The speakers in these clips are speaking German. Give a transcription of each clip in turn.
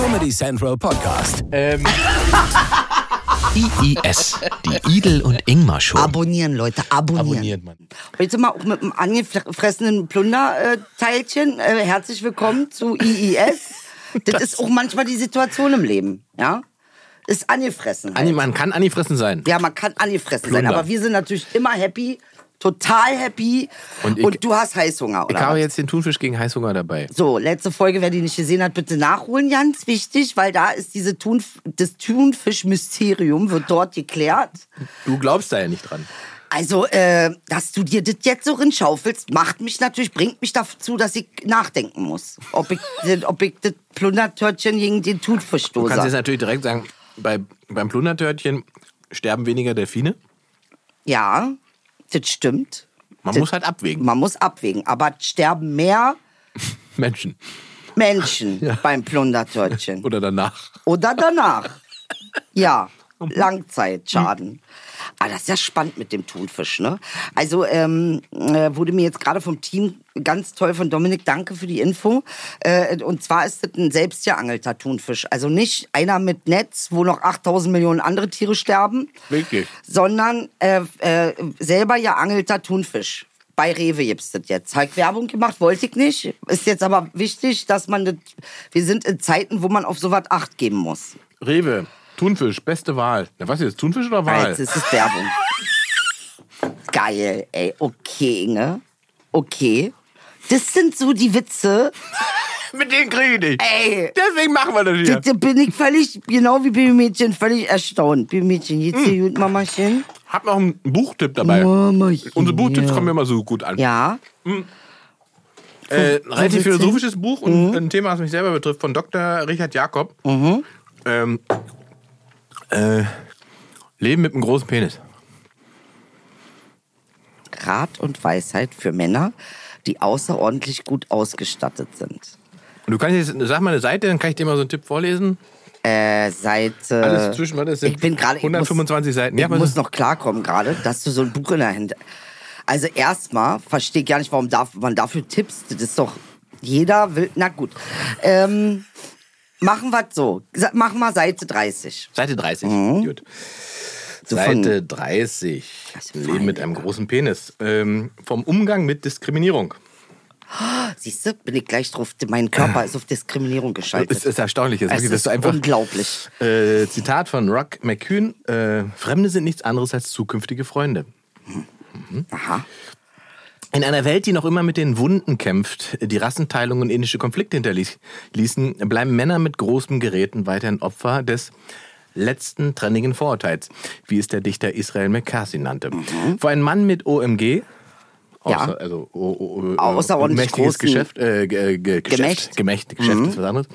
Comedy Central Podcast. Ähm, IIS, die Idel und Ingmar Show. Abonnieren, Leute, abonnieren. abonniert man. Heute mal auch mit einem angefressenen Plunderteilchen. Äh, herzlich willkommen zu IIS. Das, ist auch manchmal die Situation im Leben, ja? Ist angefressen. Halt. man kann angefressen sein. Ja, man kann angefressen sein, Plunder. aber wir sind natürlich immer happy, total happy. Und Und, ich- du hast Heißhunger, Ich oder? habe was? jetzt den Thunfisch gegen Heißhunger dabei. So, letzte Folge, wer die nicht gesehen hat, bitte nachholen, ganz wichtig, weil da ist diese Thunf das Thunfisch-Mysterium, wird dort geklärt. Du glaubst da ja nicht dran. Also, äh, dass du dir das jetzt so rinschaufelst, macht mich natürlich, bringt mich dazu, dass ich nachdenken muss. Ob ich, das- ob ich das Plundertörtchen gegen den Thunfisch Du kannst jetzt stoße. natürlich direkt sagen, bei, beim Plundertörtchen sterben weniger Delfine. Ja, das stimmt. Man Das- muss halt abwägen. Man muss abwägen. Aber sterben mehr Menschen. Menschen beim Plundertörtchen. Oder danach. Oder danach. Ja, Langzeitschaden. Ah, das ist ja spannend mit dem Thunfisch, ne? Also ähm, äh, wurde mir jetzt gerade vom Team ganz toll von Dominik, danke für die Info. Äh, und zwar ist das ein selbstgeangelter Thunfisch. Also nicht einer mit Netz, wo noch 8000 Millionen andere Tiere sterben, Wirklich? sondern äh, äh, selber geangelter Thunfisch. Bei Rewe gibt's das jetzt. Halt Werbung gemacht, wollte ich nicht. Ist jetzt aber wichtig, dass man das. Wir sind in Zeiten, wo man auf sowas Acht geben muss. Rewe, Thunfisch, beste Wahl. Na, was ist, Thunfisch oder Wahl? Jetzt ist es Werbung. Geil, ey. Okay, Inge. Okay. Das sind so die Witze. Mit denen kriege ich nicht. Ey. Deswegen machen wir das hier. Da bin ich völlig, genau wie Babymädchen, völlig erstaunt. Babymädchen, geht's dir gut, Mamachen? Hab noch einen Buchtipp dabei. Mamachen. Unsere Buchtipps ja. kommen mir immer so gut an. Ja. Äh, relativ witzig. philosophisches Buch Mhm. und ein Thema, was mich selber betrifft, von Dr. Richard Jakob. Ähm, äh, Leben mit einem großen Penis. Rat und Weisheit für Männer, die außerordentlich gut ausgestattet sind. Und du kannst jetzt, sag mal eine Seite, dann kann ich dir mal so einen Tipp vorlesen. Äh, Seite. Alles zwischen, was das sind? ich bin gerade. ich muss- 125 Seiten. Ja, ich muss noch klarkommen gerade, dass du so ein Buch in der Hand. Also erstmal verstehe ich gar nicht, warum darf, man dafür Tipps. Das ist doch jeder will. Na gut. Ähm, machen wir so. Sa- Mach mal Seite 30. Seite 30. Mhm. Gut. So Seite 30. Das Leben mit einem großen Penis. Ähm, vom Umgang mit Diskriminierung. Siehst du, bin ich gleich drauf. Mein Körper ist auf Diskriminierung geschaltet. Es ist erstaunlich. Es dass ist du einfach, unglaublich. Äh, Zitat von Rock McCune. Äh, Fremde sind nichts anderes als zukünftige Freunde. Aha. In einer Welt, die noch immer mit den Wunden kämpft, die Rassenteilung und ähnliche Konflikte hinterließen, bleiben Männer mit großen Geräten weiterhin Opfer des letzten trennigen Vorurteils, wie es der Dichter Israel McCarthy nannte. Wo ein Mann mit OMG, Ja. außer, also o, o, o, Außerordentlich mächtiges großen- Geschäft, äh, ge, Geschäft, Gemächt. Gemächt, Geschäft ist was anderes,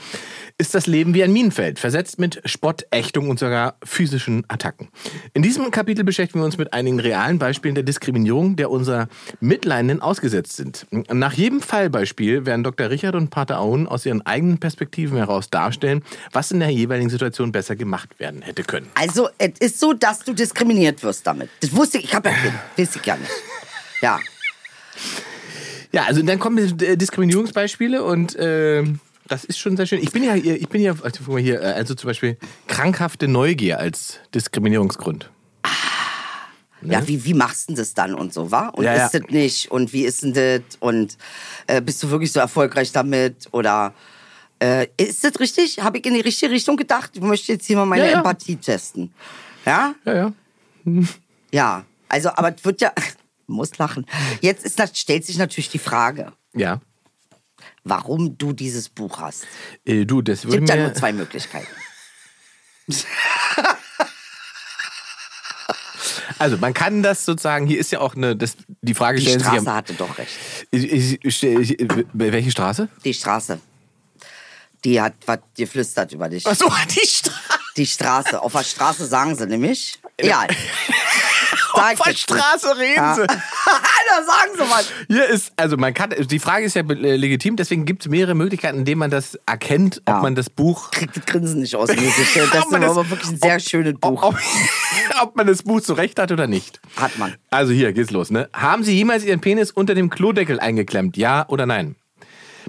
ist das Leben wie ein Minenfeld, versetzt mit Spott, Ächtung und sogar physischen Attacken. In diesem Kapitel beschäftigen wir uns mit einigen realen Beispielen der Diskriminierung, der unserer Mitleidenden ausgesetzt sind. Nach jedem Fallbeispiel werden Dr. Richard und Pater Aoun aus ihren eigenen Perspektiven heraus darstellen, was in der jeweiligen Situation besser gemacht werden hätte können. Also, es ist so, dass du diskriminiert wirst damit. Das wusste ich, ich habe ja wusste ich ja nicht. Ja. Ja, also dann kommen äh, Diskriminierungsbeispiele und äh, das ist schon sehr schön. Ich bin ja, hier- ich bin ja, also mal hier, äh, also zum Beispiel krankhafte Neugier als Diskriminierungsgrund. Ja, wie, wie machst du denn das dann und so, wa? Und Ja, ja. ist das nicht? Und wie ist denn das? Und äh, bist du wirklich so erfolgreich damit? Oder äh, ist das richtig? Habe ich in die richtige Richtung gedacht? Ich möchte jetzt hier mal meine Ja, ja. Empathie testen. Ja? Ja, ja. Ja. Also, aber es wird ja. Muss lachen. Jetzt ist, stellt sich natürlich die Frage, Ja. warum du dieses Buch hast. Äh, du, das Es würde gibt ja mir... nur zwei Möglichkeiten. Also man kann das sozusagen, hier ist ja auch eine, das, die Frage Die stellen Straße ja, hatte doch recht. ich, ich, ich, ich, welche Straße? Die Straße. Die hat was geflüstert über dich. Achso, die Straße. Die Straße. Auf der Straße sagen sie nämlich. Ja. Sag. Straße reden Ja. sie. da sagen sie was. Hier ist, also man kann, die Frage ist ja äh, legitim, deswegen gibt es mehrere Möglichkeiten, indem man das erkennt, ob Ja. man das Buch Kriegt das Grinsen nicht aus. Das Ob ist aber wirklich ein sehr schönes Buch. Ob, ob man das Buch zurecht hat oder nicht. Hat man. Also hier geht's los. Ne? Haben Sie jemals Ihren Penis unter dem Klodeckel eingeklemmt? Ja oder nein?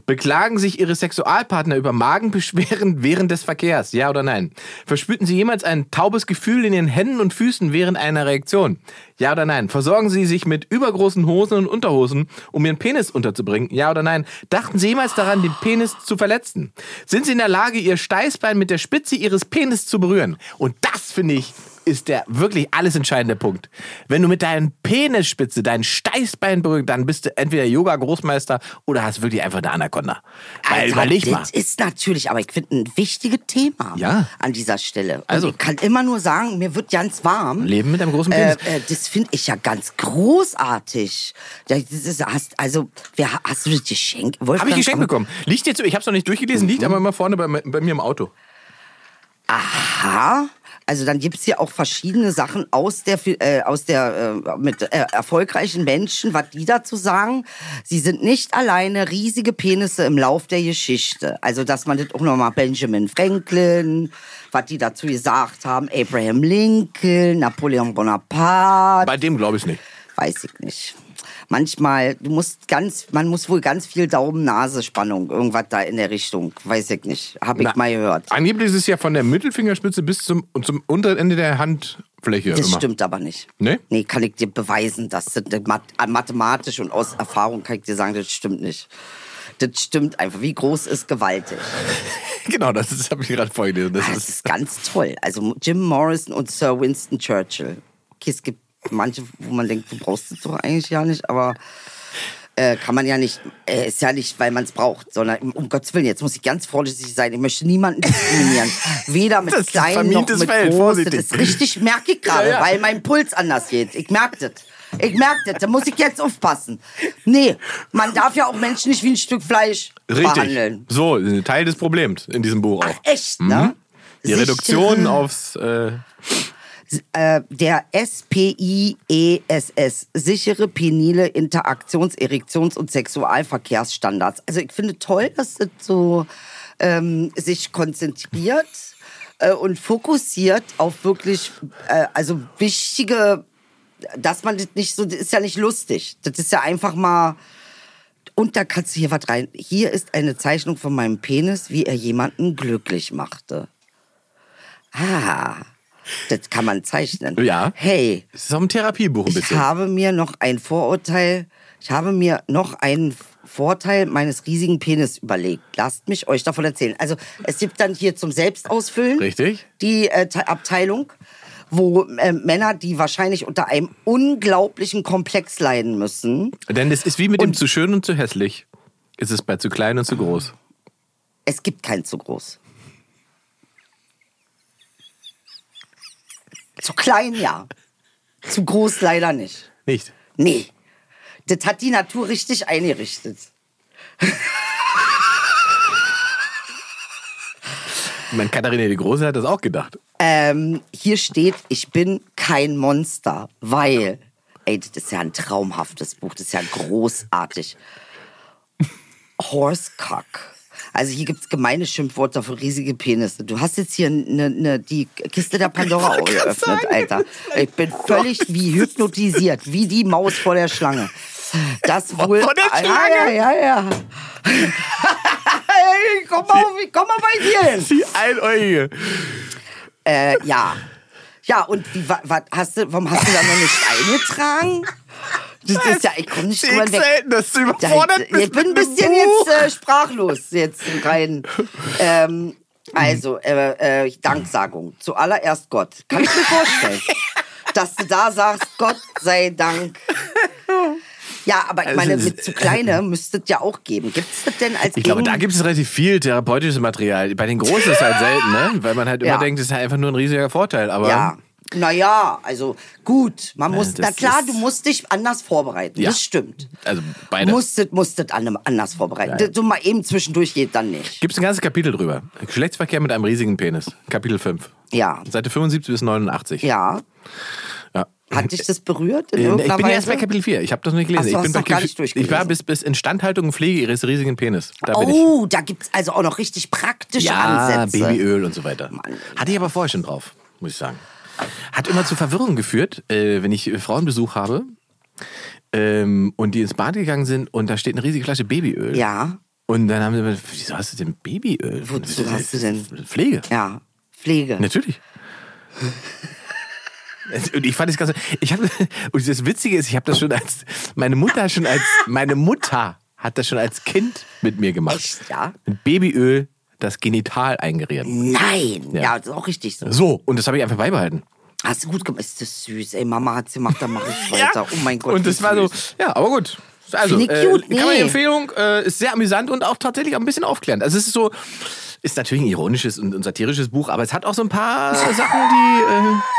Beklagen sich Ihre Sexualpartner über Magenbeschwerden während des Verkehrs? Ja oder nein? Verspürten Sie jemals ein taubes Gefühl in Ihren Händen und Füßen während einer Reaktion? Ja oder nein? Versorgen Sie sich mit übergroßen Hosen und Unterhosen, um Ihren Penis unterzubringen? Ja oder nein? Dachten Sie jemals daran, den Penis zu verletzen? Sind Sie in der Lage, Ihr Steißbein mit der Spitze Ihres Penis zu berühren? Und das finde ich ist der wirklich alles entscheidende Punkt. Wenn du mit deinen Penisspitze dein Steißbein berührst, dann bist du entweder Yoga-Großmeister oder hast wirklich einfach eine Anaconda. Weil, Alter, überleg mal. Das ist natürlich, aber ich finde ein wichtiges Thema Ja. an dieser Stelle. Und Also- ich kann immer nur sagen, mir wird ganz warm. Leben mit einem großen Äh, Penis. äh, das finde ich ja ganz großartig. Das ist, hast, also, wer, hast du das Geschenk? Habe ich geschenkt komm- bekommen. Liegt jetzt, ich habe es noch nicht durchgelesen, liegt aber immer vorne bei, bei mir im Auto. Aha. Also dann gibt's hier auch verschiedene Sachen aus der äh, aus der äh, mit äh, erfolgreichen Menschen, was die dazu sagen. Sie sind nicht alleine riesige Penisse im Lauf der Geschichte. Also dass man das auch nochmal Benjamin Franklin, was die dazu gesagt haben, Abraham Lincoln, Napoleon Bonaparte, Bei dem glaube ich nicht. weiß ich nicht. Manchmal, du musst ganz, man muss wohl ganz viel Daumen-Nase-Spannung, irgendwas da in der Richtung, weiß ich nicht, habe ich Na, mal gehört. Angeblich ist es ja von der Mittelfingerspitze bis zum, zum unteren Ende der Handfläche Das immer. stimmt aber nicht. Nee? Nee, kann ich dir beweisen, dass das math mathematisch und aus Erfahrung kann ich dir sagen, das stimmt nicht. Das stimmt einfach. Wie groß ist gewaltig? Genau, das, das habe ich gerade vorgelesen. Das Das ist, ist ganz toll. Also Jim Morrison und Sir Winston Churchill. Okay, es gibt manche, wo man denkt, du brauchst es doch eigentlich ja nicht, aber äh, kann man ja nicht, äh, ist ja nicht, weil man es braucht, sondern um Gottes Willen, jetzt muss ich ganz vorsichtig sein. Ich möchte niemanden diskriminieren. Weder mit Das kleinen noch mit Feld, groß. Das ist richtig, merke ich gerade, Ja, ja. weil mein Puls anders geht. Ich merke das. Ich merke das, da muss ich jetzt aufpassen. Nee, man darf ja auch Menschen nicht wie ein Stück Fleisch richtig. behandeln. So, Teil des Problems in diesem Buch auch. Echt, ne? Die Sichere- Reduktion aufs. Äh, äh, der SPIESS, E sichere penile Interaktions-, Erektions- und Sexualverkehrsstandards. Also ich finde toll, dass das so ähm, sich konzentriert äh, und fokussiert auf wirklich, äh, also wichtige, dass man das nicht so, das ist ja nicht lustig. Das ist ja einfach mal, und da kannst du hier was rein. Hier ist eine Zeichnung von meinem Penis, wie er jemanden glücklich machte. Ah, das kann man zeichnen. Ja. Hey, es ist auch ein Therapiebuch ein ich bisschen. habe mir noch ein Vorurteil, ich habe mir noch einen Vorteil meines riesigen Penis überlegt. Lasst mich euch davon erzählen. Also es gibt dann hier zum Selbstausfüllen Richtig. die äh, Te- Abteilung, wo äh, Männer, die wahrscheinlich unter einem unglaublichen Komplex leiden müssen, Denn es ist wie mit dem zu schön und zu hässlich. Es ist bei zu klein und zu groß. es gibt kein zu groß. Zu klein, ja. Zu groß leider nicht. Nicht. Nee. Das hat die Natur richtig eingerichtet. Mein Katharina die Große hat das auch gedacht. Ähm, hier steht, ich bin kein Monster, weil, ey, das ist ja ein traumhaftes Buch, das ist ja großartig. Horsecock. Also hier gibt's gemeine Schimpfwörter für riesige Penisse. Du hast jetzt hier ne, ne, die Kiste der Pandora geöffnet, Alter. Ich bin völlig wie hypnotisiert, wie die Maus vor der Schlange. Das wohl. Vor der Ja, Schlange? Ja, ja, ja. Hey, komm mal, auf, komm mal bei dir hin. Die Einäugige. Äh, ja. Ja, und wie, wa, wa, hast du, warum hast du da noch nicht eingetragen? Das ist ja, ich komme nicht Ich drüber weg. selten, dass du überfordert ich, bist. ich bin ein bisschen jetzt äh, sprachlos jetzt rein. Ähm, also, äh, äh, Danksagung. Zuallererst Gott. Kann ich mir vorstellen, dass du da sagst, Gott sei Dank. Ja, aber ich Also, meine, mit zu kleine müsste es ja auch geben. Gibt es das denn als Ich glaube, da gibt es relativ viel therapeutisches Material. Bei den Großen ist es halt selten, ne? Weil man halt immer Ja. denkt, es ist halt einfach nur ein riesiger Vorteil. Aber Ja. Naja, also gut, man muss, das na klar, du musst dich anders vorbereiten, Ja. das stimmt. also beide. Musstet, musstet an- anders vorbereiten. Das so mal eben zwischendurch geht dann nicht. Gibt es ein ganzes Kapitel drüber. Geschlechtsverkehr mit einem riesigen Penis. Kapitel 5. Ja, Seite 75 bis 89. ja. Ja. Hat dich das berührt in Äh, Ich bin ja erst bei Kapitel 4. Ich habe das noch nicht gelesen. So, ich bin bei gar nicht durchgelesen. Ich war bis, bis Instandhaltung und Pflege ihres riesigen Penis. Da bin ich. Oh, da gibt's also auch noch richtig praktische Ja, Ansätze. Babyöl und so weiter. Mann. Hatte ich aber vorher schon drauf, muss ich sagen. Hat immer zu Verwirrung geführt, äh, wenn ich äh, Frauenbesuch habe ähm, und die ins Bad gegangen sind und da steht eine riesige Flasche Babyöl. Ja. Und dann haben sie gesagt, wieso hast du denn Babyöl? Wozu hast du denn? Pflege. Ja, Pflege. Natürlich. Und ich fand es ganz, ich habe, und das Witzige ist, ich habe das schon als, meine Mutter schon als, meine Mutter hat das schon als Kind mit mir gemacht. Echt, ja? Mit Babyöl das Genital eingeriert. Nein. Ja. Ja. das ist auch richtig so. So, und das habe ich einfach beibehalten. Hast du gut gemacht. Ist das süß. Ey, Mama hat's gemacht, dann mache ich weiter. Oh mein Gott. Und das war so, ja, aber gut. Also, Finde äh, cute, kann man die nee. Empfehlung, äh, ist sehr amüsant und auch tatsächlich auch ein bisschen aufklärend. Also es ist so, ist natürlich ein ironisches und, und satirisches Buch, aber es hat auch so ein paar Sachen, die, äh,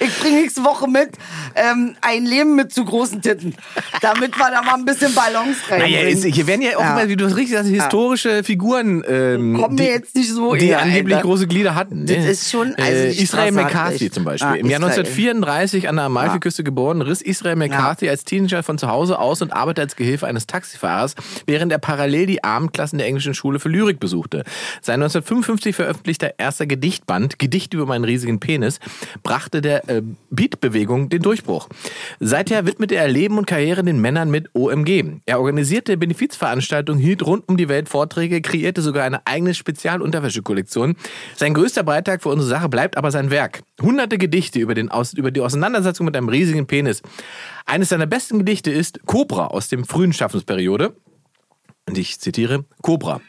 Ich bringe nächste Woche mit ähm, ein Leben mit zu großen Titten. Damit wir da mal ein bisschen Balance naja, reinbringen. es, hier werden ja auch Ja. immer, wie du es richtig sagst, historische Figuren, ähm, Kommen die, wir jetzt nicht so die eher, angeblich Alter. große Glieder hatten. Das ne? ist schon- also äh, Israel hat McCarthy zum Beispiel. Ah, Im Jahr Israel. 1934 an der Amalfiküste geboren, riss Israel McCarthy als Teenager von zu Hause aus und arbeitete als Gehilfe eines Taxifahrers, während er parallel die Abendklassen der englischen Schule für Lyrik besuchte. Sein 1955 veröffentlichter erster Gedichtband, Gedicht über meinen riesigen Penis, brachte der äh, Beat-Bewegung den Durchbruch. Seither widmete er Leben und Karriere den Männern mit OMG. Er organisierte Benefizveranstaltungen, hielt rund um die Welt Vorträge, kreierte sogar eine eigene Spezialunterwäschekollektion. Sein größter Beitrag für unsere Sache bleibt aber sein Werk. Hunderte Gedichte über, den Aus über die Auseinandersetzung mit einem riesigen Penis. Eines seiner besten Gedichte ist Cobra aus dem frühen Schaffensperiode. Und ich zitiere, Cobra.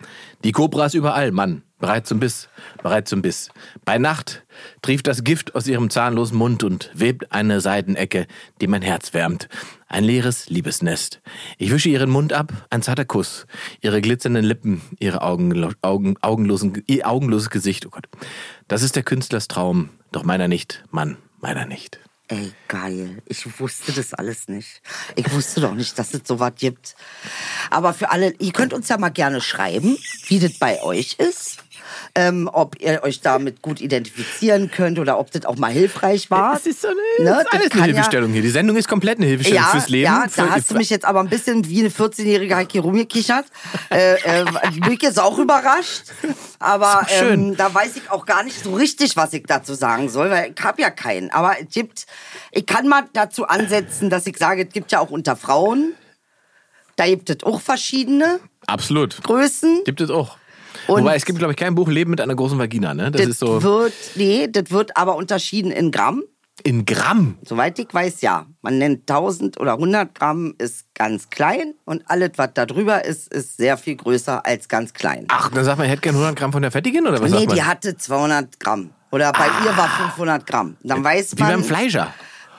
Die Cobra ist überall, Mann. Bereit zum Biss, bereit zum Biss. Bei Nacht trieft das Gift aus ihrem zahnlosen Mund und webt eine Seidenecke, die mein Herz wärmt. Ein leeres Liebesnest. Ich wische ihren Mund ab, ein zarter Kuss. Ihre glitzernden Lippen, ihre Augen, Augen, augenlosen, ihr augenloses Gesicht. Oh Gott. Das ist der Künstlers Traum. Doch meiner nicht, Mann, meiner nicht. Ey, geil. Ich wusste das alles nicht. Ich wusste doch nicht, dass es sowas gibt. Aber für alle, ihr könnt uns ja mal gerne schreiben, wie das bei euch ist. Ähm, ob ihr euch damit gut identifizieren könnt oder ob das auch mal hilfreich war. Das ist so eine, Ne, das ist das alles eine ja- Hilfestellung hier. Die Sendung ist komplett eine Hilfestellung ja, fürs Leben. Ja, da hast du mich jetzt aber ein bisschen wie eine 14-jährige Heike rumgekichert. äh, äh, bin ich jetzt auch überrascht. Aber ähm, da weiß ich auch gar nicht so richtig, was ich dazu sagen soll, weil ich habe ja keinen. Aber es gibt, ich kann mal dazu ansetzen, dass ich sage, es gibt ja auch unter Frauen, da gibt es auch verschiedene Absolut. Größen. Gibt es auch. Und- Wobei, es gibt, glaube ich, kein Buch Leben mit einer großen Vagina, ne? Das, Das ist so wird, nee, das wird aber unterschieden in Gramm. in Gramm. Soweit ich weiß, ja. Man nennt 1000 oder 100 Gramm ist ganz klein und alles, was da drüber ist, ist sehr viel größer als ganz klein. Ach, dann sagt man, ich hätte gerne 100 Gramm von der Fettigin oder was nee, sagt man? die hatte 200 Gramm. Oder bei ihr war 500 Gramm. Dann weiß Wie man. beim Fleischer.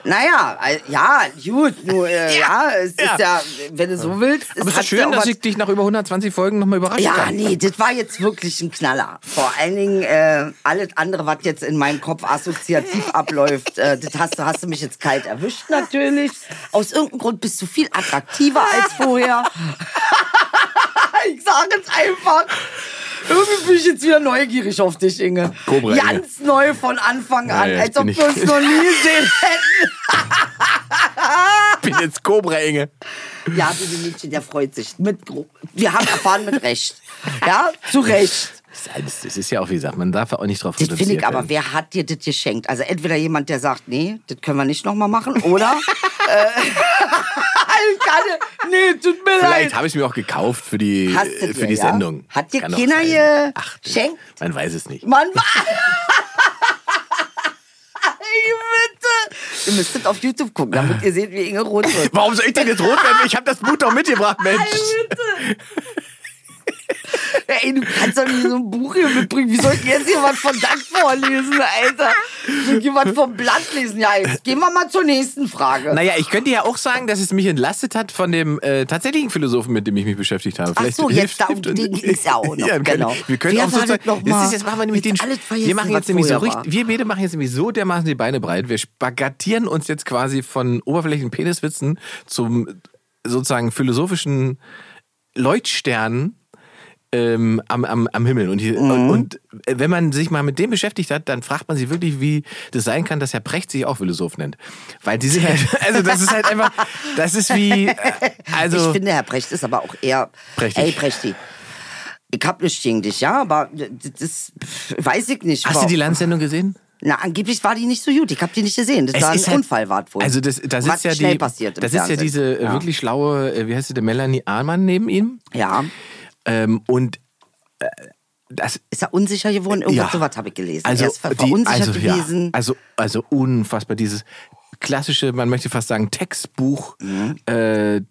Naja, äh, ja, gut, nur, äh, ja. es ist ja, wenn du so willst. Aber es ist schön, ja dass ich dich nach über 120 Folgen nochmal überrascht Ja, kann. nee, das war jetzt wirklich ein Knaller. Vor allen Dingen äh, alles andere, was jetzt in meinem Kopf assoziativ abläuft, äh, das hast du, hast du mich jetzt kalt erwischt natürlich. Aus irgendeinem Grund bist du viel attraktiver als vorher. ich sage es einfach. Irgendwie bin ich jetzt wieder neugierig auf dich, Inge. Cobra, Inge. Ganz neu von Anfang an, Ja, ja, als ob wir uns noch nie gesehen hätten. Ich bin jetzt Cobra, Inge. Ja, diese Mädchen, der freut sich. Mit, wir haben erfahren mit Recht. Ja, zu Recht. Das ist alles- Das ist ja auch, wie gesagt, man darf ja auch nicht drauf Das finde ich aber, wer hat dir das geschenkt? Also entweder jemand, der sagt, nee, das können wir nicht nochmal machen, oder... äh, kann, nee, tut mir Vielleicht leid. habe ich mir auch gekauft für die, für dir, die ja? Sendung. Hat dir. Ach, geschenkt? Man weiß es nicht. Bitte. Ihr müsstet auf YouTube gucken, damit ihr seht, wie Inge rot wird. Warum soll ich denn jetzt rot werden? Ich habe das Buch doch mitgebracht, Mensch. Ey, du kannst doch nicht so ein Buch hier mitbringen. Wie soll ich jetzt was von Dank vorlesen, Alter? Soll was vom Blatt lesen? Ja, jetzt gehen wir mal zur nächsten Frage. Naja, ich könnte ja auch sagen, dass es mich entlastet hat von dem äh, tatsächlichen Philosophen, mit dem ich mich beschäftigt habe. Ach so, jetzt da um den ging's ja auch noch, Ja, genau. wir können Wer auch sozusagen, das das ist jetzt machen wir nämlich Jetzt den, wir machen jetzt nämlich so richtig, wir beide machen jetzt nämlich so dermaßen die Beine breit. Wir spagattieren uns jetzt quasi von oberflächlichen Peniswitzen zum sozusagen philosophischen Leuchtstern ähm, am, am, am Himmel. Und, hier, Mhm. und, und wenn man sich mal mit dem beschäftigt hat, dann fragt man sich wirklich, wie das sein kann, dass Herr Precht sich auch Philosoph nennt. Weil die sind halt, also das ist halt einfach, das ist wie, äh, also. ich finde, Herr Precht ist aber auch eher. Prächtig. Ey, Prechti. Ich hab nichts gegen dich, ja, aber das weiß ich nicht. hast du die Landsendung gesehen? Na, angeblich war die nicht so gut. Ich habe die nicht gesehen. Das Es war ein ist halt- Unfall, war wohl. Also das, das ist ja die, das ist ja Fernsehen. diese äh, wirklich schlaue, äh, wie heißt sie, der Melanie Ahlmann neben ihm. Ja. Ähm, und äh, das Ist er unsicher geworden? Irgendwas Ja. sowas habe ich gelesen. also, er ist verunsichert also, ja, gewesen. also, also unfassbar dieses klassische, man möchte fast sagen Textbuch, äh,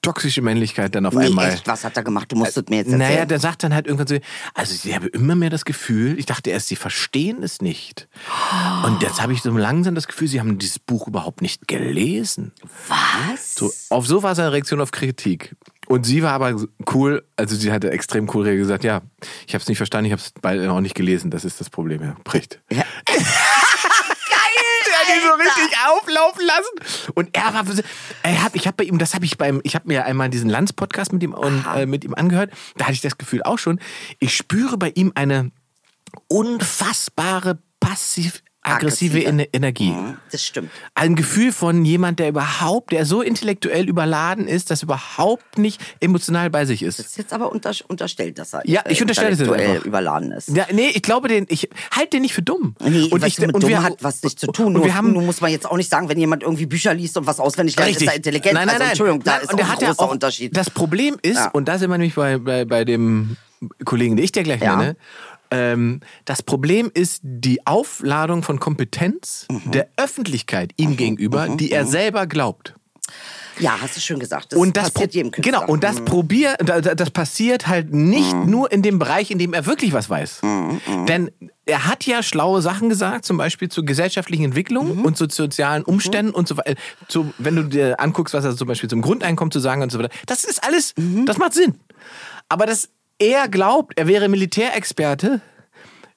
toxische Männlichkeit dann auf Mhm. nee, einmal. echt, was hat er gemacht? Du musst es mir jetzt erzählen. Naja, der sagt dann halt irgendwann so, also ich habe immer mehr das Gefühl, ich dachte erst, sie verstehen es nicht. Und jetzt habe ich so langsam das Gefühl, sie haben dieses Buch überhaupt nicht gelesen. was? So, auf so war seine Reaktion auf Kritik. Und sie war aber cool, also sie hatte extrem cool gesagt, ja, ich habe es nicht verstanden, ich habe es beide auch nicht gelesen, das ist das Problem, Herr Bricht. Ja. Der hat die so richtig auflaufen lassen. Und er war, er hat, ich habe bei ihm, das habe ich beim, ich habe mir einmal diesen Lanz-Podcast mit ihm und, äh, mit ihm angehört. Da hatte ich das Gefühl auch schon. Ich spüre bei ihm eine unfassbare passiv aggressive Aggressive. Ener- Energie. Mhm, Das stimmt. Ein Gefühl von jemand, der überhaupt, der so intellektuell überladen ist, dass überhaupt nicht emotional bei sich ist. Das ist jetzt aber unter, unterstellt, dass er Ja, ich äh, unterstelle das intellektuell einfach. überladen ist. Ja, nee, ich glaube den, ich halte den nicht für dumm. Nee, und ich, mit und dumm wir, hat was nicht zu tun. Nur, wir haben, nur muss man jetzt auch nicht sagen, wenn jemand irgendwie Bücher liest und was auswendig lernt, ist er intelligent. Nein, nein, also, nein. Entschuldigung, da Nein, ist und auch ein großer auch, Unterschied. Das Problem ist, Ja. und da sind wir nämlich bei, bei, bei dem Kollegen, den ich dir gleich Ja. nenne, ähm, das Problem ist die Aufladung von Kompetenz Mhm. der Öffentlichkeit ihm gegenüber, die er selber glaubt. ja, hast du schön gesagt. Das und das passiert jedem Künstler. Genau, und das Mhm. probier, da- da- das passiert halt nicht nur in dem Bereich, in dem er wirklich was weiß. Denn er hat ja schlaue Sachen gesagt, zum Beispiel zu gesellschaftlichen Entwicklungen und zu sozialen Umständen und so weiter. Wenn du dir anguckst, was er zum Beispiel zum Grundeinkommen zu sagen und so weiter. Das ist alles, das macht Sinn. Aber dass er glaubt, er wäre Militärexperte,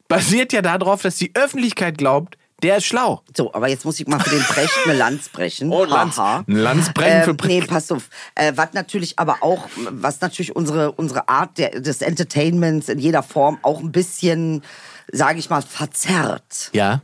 basiert ja darauf, dass die Öffentlichkeit glaubt, der ist schlau. So, aber jetzt muss ich mal für den Brecht eine Lanz brechen. Oh, Lanz. Lanz brechen für ähm, Brecht. Nee, pass auf. Äh, was natürlich aber auch, was natürlich unsere, unsere Art der, des Entertainments in jeder Form auch ein bisschen, sage ich mal, verzerrt, Ja.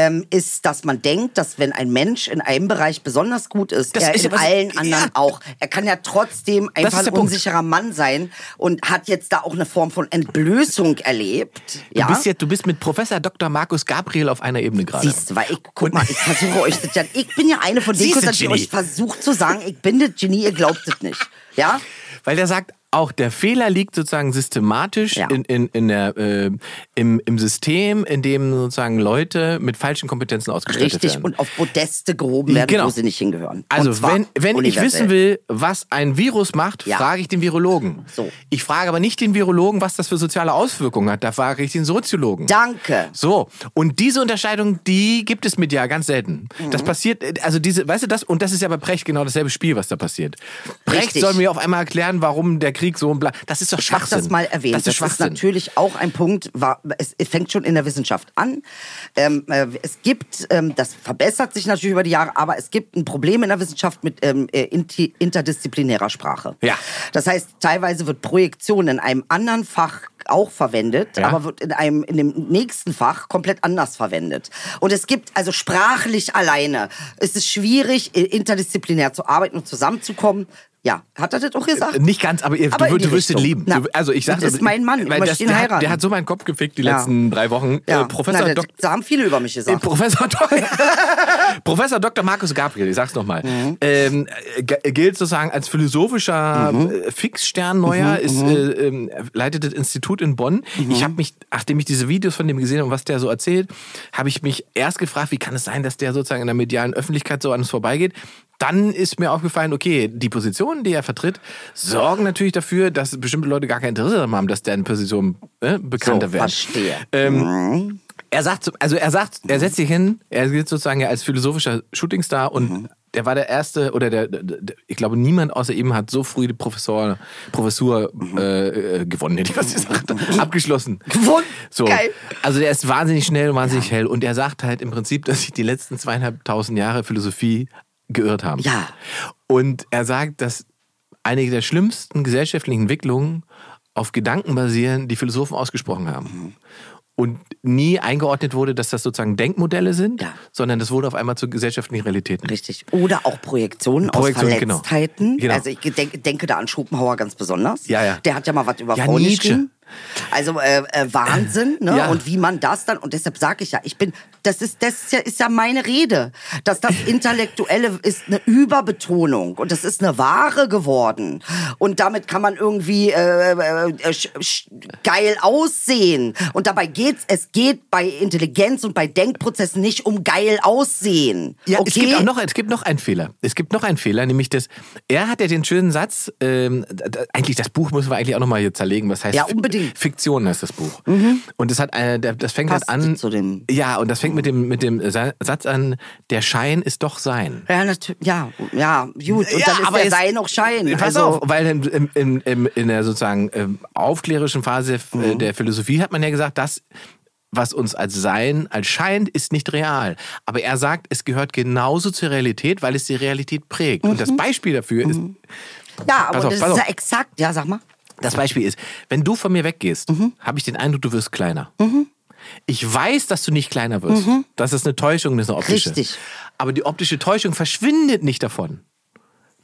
Ähm, ist, dass man denkt, dass wenn ein Mensch in einem Bereich besonders gut ist, Das er ist in aber- allen anderen ja. auch. Er kann ja trotzdem einfach ein der Punkt. unsicherer Mann sein und hat jetzt da auch eine Form von Entblößung erlebt. Du, Ja? bist jetzt, du bist mit Professor Dr. Markus Gabriel auf einer Ebene gerade. Siehst du, weil ich, guck Und- mal, ich versuche euch das ja, ich bin ja eine von denen, Siehst du, die euch versucht zu sagen, ich bin das Genie, ihr glaubt es nicht. Ja? Weil der sagt, auch der Fehler liegt sozusagen systematisch Ja. in, in, in der, äh, im, im System, in dem sozusagen Leute mit falschen Kompetenzen ausgestattet Richtig werden. und auf Podeste gehoben werden, Genau. wo sie nicht hingehören. Also wenn, wenn ich wissen will, was ein Virus macht, Ja. frage ich den Virologen. So. Ich frage aber nicht den Virologen, was das für soziale Auswirkungen hat. Da frage ich den Soziologen. Danke. So, und diese Unterscheidung, die gibt es medial ganz selten. Mhm. Das passiert, also diese, weißt du das, und das ist ja bei Brecht genau dasselbe Spiel, was da passiert. Brecht Richtig. soll mir auf einmal erklären, warum der Krieg so und bla. Das ist doch Ich habe Schwachsinn. das mal erwähnt. Das ist Schwachsinn. natürlich auch ein Punkt, war, es, fängt schon in der Wissenschaft an. Ähm, äh, es gibt, ähm, das verbessert sich natürlich über die Jahre, aber es gibt ein Problem in der Wissenschaft mit ähm, äh, interdisziplinärer Sprache. Ja. Das heißt, teilweise wird Projektion in einem anderen Fach auch verwendet, Ja. aber wird in einem in dem nächsten Fach komplett anders verwendet. Und es gibt also sprachlich alleine ist es schwierig äh, interdisziplinär zu arbeiten und zusammenzukommen. Ja, hat er das auch gesagt? Nicht ganz, aber, ihr, Aber du, du wirst ihn Richtung. lieben. Na, also ich sag das ist mein Mann, ich weil das, ihn der, hat, der hat so meinen Kopf gefickt die Ja. letzten drei Wochen. Ja. Äh, Professor Na, das, da haben viele über mich äh, gesagt. Professor, Dok Professor Dr. Markus Gabriel, ich sag's nochmal, Mhm. ähm, äh, gilt sozusagen als philosophischer Mhm. äh, Fixstern neuer, ist, äh, ähm, leitet das Institut in Bonn. Mhm. Ich habe mich, nachdem ich diese Videos von dem gesehen habe und was der so erzählt, habe ich mich erst gefragt, wie kann es sein, dass der sozusagen in der medialen Öffentlichkeit so an uns vorbeigeht. Dann ist mir aufgefallen, okay, die Positionen, die er vertritt, sorgen natürlich dafür, dass bestimmte Leute gar kein Interesse daran haben, dass deren Positionen äh, bekannter So, werden. verstehe. Ähm, er sagt, so- also er sagt, er setzt sich hin, er gilt sozusagen ja als philosophischer Shootingstar und Mhm. der war der erste oder der, der, der, ich glaube niemand außer ihm hat so früh die Professor, Professur Mhm. äh, äh, gewonnen, hätte ich was gesagt, abgeschlossen. Gewonnen? So. Geil. Also der ist wahnsinnig schnell und wahnsinnig hell und er sagt halt im Prinzip, dass sich die letzten zweieinhalbtausend Jahre Philosophie geirrt haben. Ja. Und er sagt, dass einige der schlimmsten gesellschaftlichen Entwicklungen auf Gedanken basieren, die Philosophen ausgesprochen haben. Mhm. Und nie eingeordnet wurde, dass das sozusagen Denkmodelle sind, Ja. sondern das wurde auf einmal zu gesellschaftlichen Realitäten. Richtig. Oder auch Projektionen Projektionen, aus genau. Verletztheiten. Genau. Also ich denke, denke da an Schopenhauer ganz besonders. Ja, ja. Der hat ja mal was über Ja, Nietzsche. geschrieben. Also äh, äh, Wahnsinn, ne? Ja. Und wie man das dann, und deshalb sage ich ja, ich bin, das ist, das ist ja, ist ja meine Rede, dass das Intellektuelle ist eine Überbetonung und das ist eine Ware geworden. Und damit kann man irgendwie äh, äh, äh, geil aussehen. Und dabei geht's, es geht bei Intelligenz und bei Denkprozessen nicht um geil aussehen. Ja, okay? es gibt auch noch, es gibt noch einen Fehler. Es gibt noch einen Fehler, nämlich das, er hat ja den schönen Satz, ähm, eigentlich das Buch müssen wir eigentlich auch nochmal hier zerlegen, was heißt Ja, unbedingt. Mhm. Fiktion heißt das Buch. Und das hat äh, das fängt Passt halt an. zu dem- ja, und das fängt mit dem, mit dem Sa- Satz an, der Schein ist doch sein. ja, natürlich, ja, ja, gut. Und Ja, dann ist aber der Sein auch Schein. Pass also, auf, weil in, in, in, in, der sozusagen ähm, aufklärischen Phase Mhm. äh, der Philosophie hat man ja gesagt, das, was uns als Sein, als scheint, ist nicht real. Aber er sagt, es gehört genauso zur Realität, weil es die Realität prägt. Und Mhm. das Beispiel dafür ist, Ja, aber auf, das ist ja exakt. Ja, sag mal. Das Beispiel ist, wenn du von mir weggehst, Mhm. habe ich den Eindruck, du wirst kleiner. Ich weiß, dass du nicht kleiner wirst. Das ist eine Täuschung, das ist eine optische. Mhm. Richtig. Aber die optische Täuschung verschwindet nicht davon.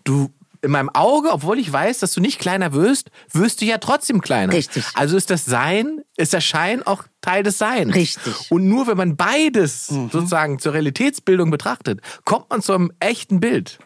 Du in meinem Auge, obwohl ich weiß, dass du nicht kleiner wirst, wirst du ja trotzdem kleiner. Richtig. Also ist das Sein, ist der Schein auch Teil des Seins. Richtig. Mhm. Und nur wenn man beides sozusagen zur Realitätsbildung betrachtet, kommt man zu einem echten Bild.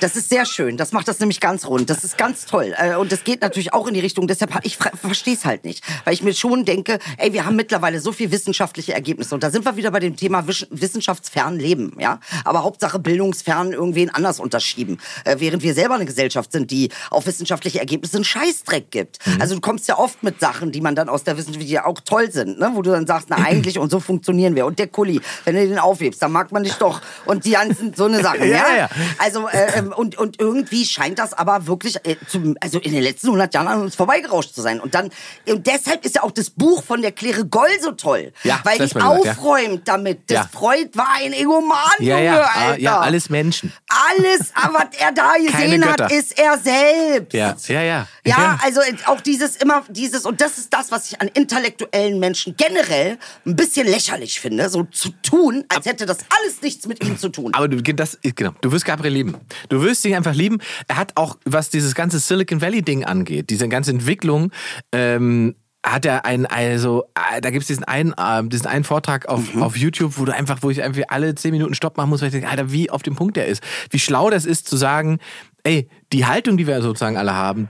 Das ist sehr schön. Das macht das nämlich ganz rund. Das ist ganz toll. Äh, Und das geht natürlich auch in die Richtung. Deshalb, ich verstehe es halt nicht. Weil ich mir schon denke, ey, wir haben mittlerweile so viel wissenschaftliche Ergebnisse. Und da sind wir wieder bei dem Thema wissenschaftsfern Leben. Ja? Aber Hauptsache bildungsfern irgendwen anders unterschieben. Äh, Während wir selber eine Gesellschaft sind, die auf wissenschaftliche Ergebnisse einen Scheißdreck gibt. Also du kommst ja oft mit Sachen, die man dann aus der Wissenschaft, die ja auch toll sind. Ne? Wo du dann sagst, na eigentlich, und so funktionieren wir. Und der Kuli, wenn du den aufhebst, dann mag man dich doch. Und die ganzen, so eine Sachen. Ja, ja, ja. Also äh, ähm, und und irgendwie scheint das aber wirklich äh, zum, also in den letzten 100 Jahren an uns vorbeigerauscht zu sein. Und dann und deshalb ist ja auch das Buch von der Claire Goll so toll, Ja, weil die gesagt, ja. aufräumt damit. Das Ja. Freud war ein Egoman, Ja, Junge, ja, ah, Alter. ja, alles Menschen. Alles, aber was er da gesehen hat, ist er selbst. Ja, ja, ja. Ja, also auch dieses immer dieses und das ist das, was ich an intellektuellen Menschen generell ein bisschen lächerlich finde, so zu tun, als hätte das alles nichts mit ihm zu tun. Aber du, das, genau, du wirst Gabriel lieben. Du wirst ihn einfach lieben. Er hat auch, was dieses ganze Silicon Valley-Ding angeht, diese ganze Entwicklung, ähm, hat er einen, also, äh, da gibt's diesen einen, äh, diesen einen Vortrag auf, auf YouTube, wo du einfach, wo ich einfach alle zehn Minuten Stopp machen muss, weil ich denke, Alter, wie auf dem Punkt er ist. Wie schlau das ist zu sagen, ey, die Haltung, die wir sozusagen alle haben,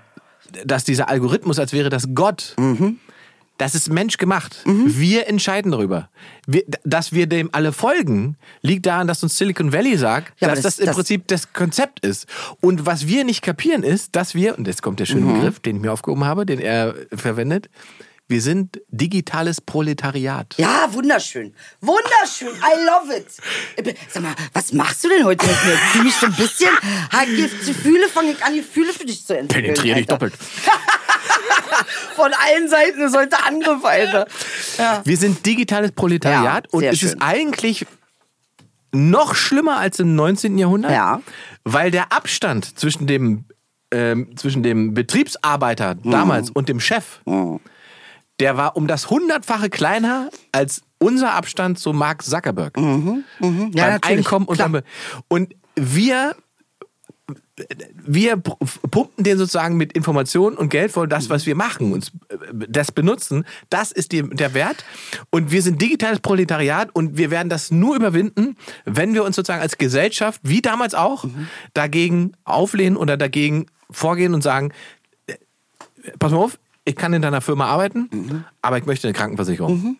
dass dieser Algorithmus, als wäre das Gott, das ist menschgemacht. Wir entscheiden darüber. Wir, dass wir dem alle folgen, liegt daran, dass uns Silicon Valley sagt, Ja, dass das, das- im das- Prinzip das Konzept ist. Und was wir nicht kapieren ist, dass wir, und jetzt kommt der schöne Begriff, den ich mir aufgehoben habe, den er verwendet, wir sind digitales Proletariat. Ja, wunderschön. Wunderschön. I love it. Sag mal, was machst du denn heute mit mir? Fühl mich so ein bisschen. Halt, Gefühle, fange ich an, Gefühle für dich zu entwickeln. Penetriere dich doppelt. Von allen Seiten ist heute Angriff, Alter. Ja. Wir sind digitales Proletariat Ja, und es ist schön. eigentlich noch schlimmer als im 19. Jahrhundert, Ja. weil der Abstand zwischen dem, ähm, zwischen dem Betriebsarbeiter Mhm. damals und dem Chef, der war um das hundertfache kleiner als unser Abstand zu Mark Zuckerberg. Ja, beim. Einkommen und, beim, und wir wir pumpen den sozusagen mit Informationen und Geld voll, das, was wir machen, uns das benutzen, das ist die, der Wert. Und wir sind digitales Proletariat und wir werden das nur überwinden, wenn wir uns sozusagen als Gesellschaft, wie damals auch, dagegen auflehnen oder dagegen vorgehen und sagen, äh, pass mal auf, ich kann in deiner Firma arbeiten, aber ich möchte eine Krankenversicherung.